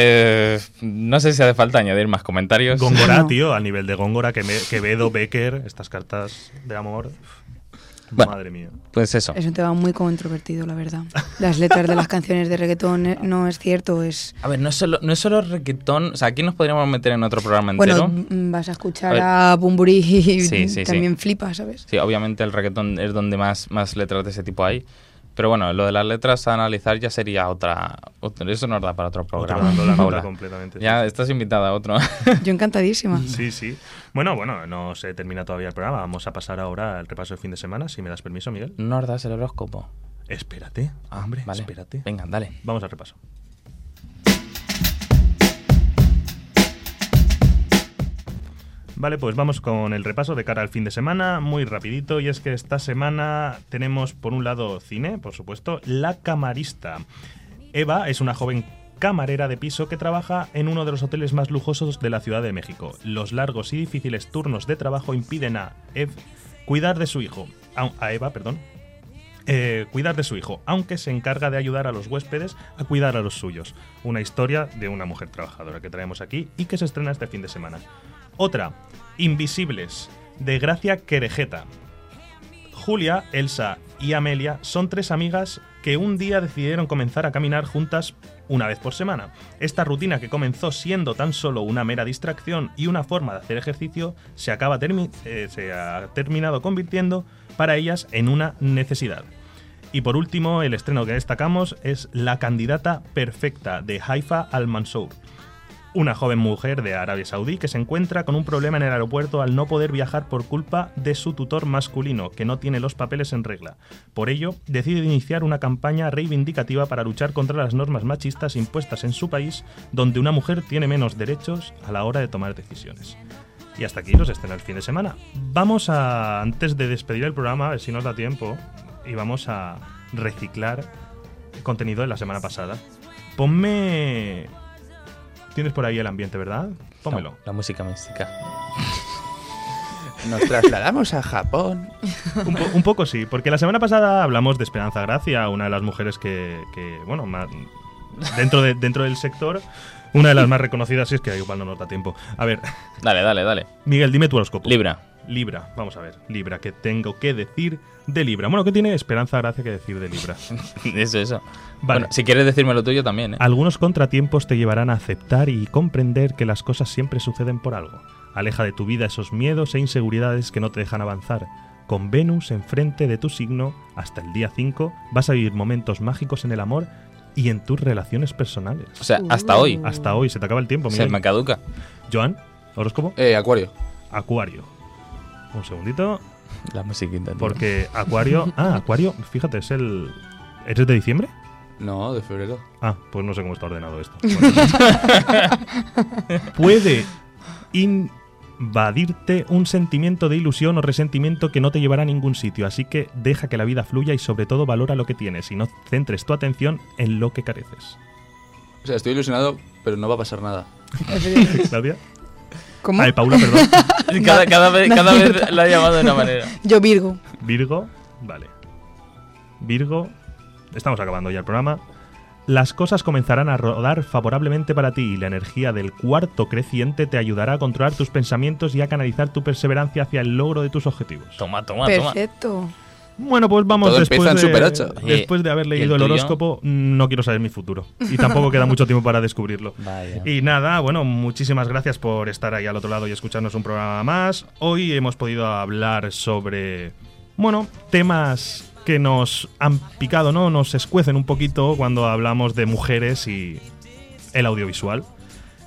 Eh, no sé si hace falta añadir más comentarios. Góngora, No. tío, al nivel de Góngora, que me- Quevedo, Becker, estas cartas de amor. Bueno. Madre mía. Pues eso. Es un tema muy controvertido, la verdad. Las letras de las canciones de reggaetón eh, no es cierto, es... A ver, no es solo, no es solo reggaetón, o sea, aquí nos podríamos meter en otro programa Bueno, entero. mm, vas a escuchar A a Bumburi y Sí, sí, también sí. flipas, ¿sabes? Sí, obviamente el reggaetón es donde más, más letras de ese tipo hay. Pero bueno, lo de las letras a analizar ya sería otra... otro- eso nos da para otro programa. dando la nota Paula. completamente, Ya estás invitada a otro. Yo encantadísima. Sí, sí. Bueno, bueno, no se termina todavía el programa. Vamos a pasar ahora al repaso del fin de semana, si me das permiso, Miguel. ¿Nos das el horóscopo? Espérate, Ah, hombre, vale. espérate. Venga, dale. Vamos al repaso. Vale, pues vamos con el repaso de cara al fin de semana, muy rapidito, y es que esta semana tenemos por un lado cine, por supuesto, La Camarista. Eva es una joven camarera de piso que trabaja en uno de los hoteles más lujosos de la Ciudad de México. Los largos y difíciles turnos de trabajo impiden a Ev cuidar de su hijo, a, Eva, perdón, eh, cuidar de su hijo, aunque se encarga de ayudar a los huéspedes a cuidar a los suyos. Una historia de una mujer trabajadora que traemos aquí y que se estrena este fin de semana. Otra, Invisibles, de Gracia Querejeta. Julia, Elsa y Amelia son tres amigas que un día decidieron comenzar a caminar juntas una vez por semana. Esta rutina que comenzó siendo tan solo una mera distracción y una forma de hacer ejercicio se, acaba eh, se ha terminado convirtiendo para ellas en una necesidad. Y por último, el estreno que destacamos es La candidata perfecta de Haifa al-Mansour. Una joven mujer de Arabia Saudí que se encuentra con un problema en el aeropuerto al no poder viajar por culpa de su tutor masculino, que no tiene los papeles en regla. Por ello, decide iniciar una campaña reivindicativa para luchar contra las normas machistas impuestas en su país, donde una mujer tiene menos derechos a la hora de tomar decisiones. Y hasta aquí los estrenos el fin de semana. Vamos a, antes de despedir el programa, a ver si nos da tiempo, y vamos a reciclar contenido de la semana pasada. Ponme... Tienes por ahí el ambiente, ¿verdad? Pónmelo. No, la música mística. Nos trasladamos a Japón. Un, po- un poco sí, porque la semana pasada hablamos de Esperanza Gracia, una de las mujeres que, que, bueno, más, dentro, de, dentro del sector, una de las más reconocidas, y es que igual no nos da tiempo. A ver, Dale, dale, dale. Miguel, dime tu horóscopo. Libra. Libra, vamos a ver. Libra, ¿qué tengo que decir de Libra? Bueno, ¿qué tiene Esperanza Gracia que decir de Libra? Eso, eso. Vale. Bueno, si quieres decirme lo tuyo también, ¿eh? Algunos contratiempos te llevarán a aceptar y comprender que las cosas siempre suceden por algo. Aleja de tu vida esos miedos e inseguridades que no te dejan avanzar. Con Venus enfrente de tu signo, hasta el día 5, vas a vivir momentos mágicos en el amor y en tus relaciones personales. O sea, hasta hoy. Hasta hoy, se te acaba el tiempo, Se me caduca. Joan, horóscopo. Eh, Acuario. Acuario. Un segundito, La musiquita. tío. porque Acuario... Ah, Acuario, fíjate, es el... ¿Eres de diciembre? No, de febrero. Ah, pues no sé cómo está ordenado esto. Bueno. Puede invadirte un sentimiento de ilusión o resentimiento que no te llevará a ningún sitio, así que deja que la vida fluya y sobre todo valora lo que tienes y no centres tu atención en lo que careces. O sea, estoy ilusionado, pero no va a pasar nada. Claudia. ¿Cómo? Ay, Paula, perdón. cada, cada vez, cada vez la ha llamado de una manera. Yo Virgo. Virgo, vale. Virgo, estamos acabando ya el programa. Las cosas comenzarán a rodar favorablemente para ti y la energía del cuarto creciente te ayudará a controlar tus pensamientos y a canalizar tu perseverancia hacia el logro de tus objetivos. Toma, toma, toma. Perfecto. Bueno, pues vamos Todo después empieza en de, Super 8. después de haber ¿Y leído el horóscopo, no quiero saber mi futuro. Y tampoco queda mucho tiempo para descubrirlo. Vaya. Y nada, bueno, muchísimas gracias por estar ahí al otro lado y escucharnos un programa más. Hoy hemos podido hablar sobre, bueno, temas que nos han picado, ¿no? Nos escuecen un poquito cuando hablamos de mujeres y el audiovisual.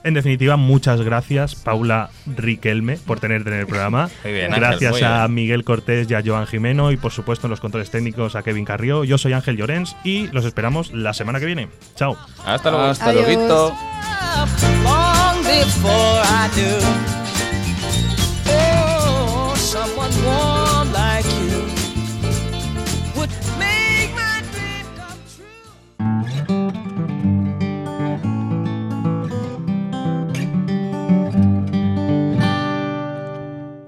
En definitiva, muchas gracias, Paula Riquelme, por tenerte en el programa. Muy bien, Ángel, gracias muy a bien. Miguel Cortés y a Joan Jimeno y, por supuesto, en los controles técnicos a Kevin Carrió. Yo soy Ángel Llorens y los esperamos la semana que viene. Chao. Hasta luego. Hasta luego.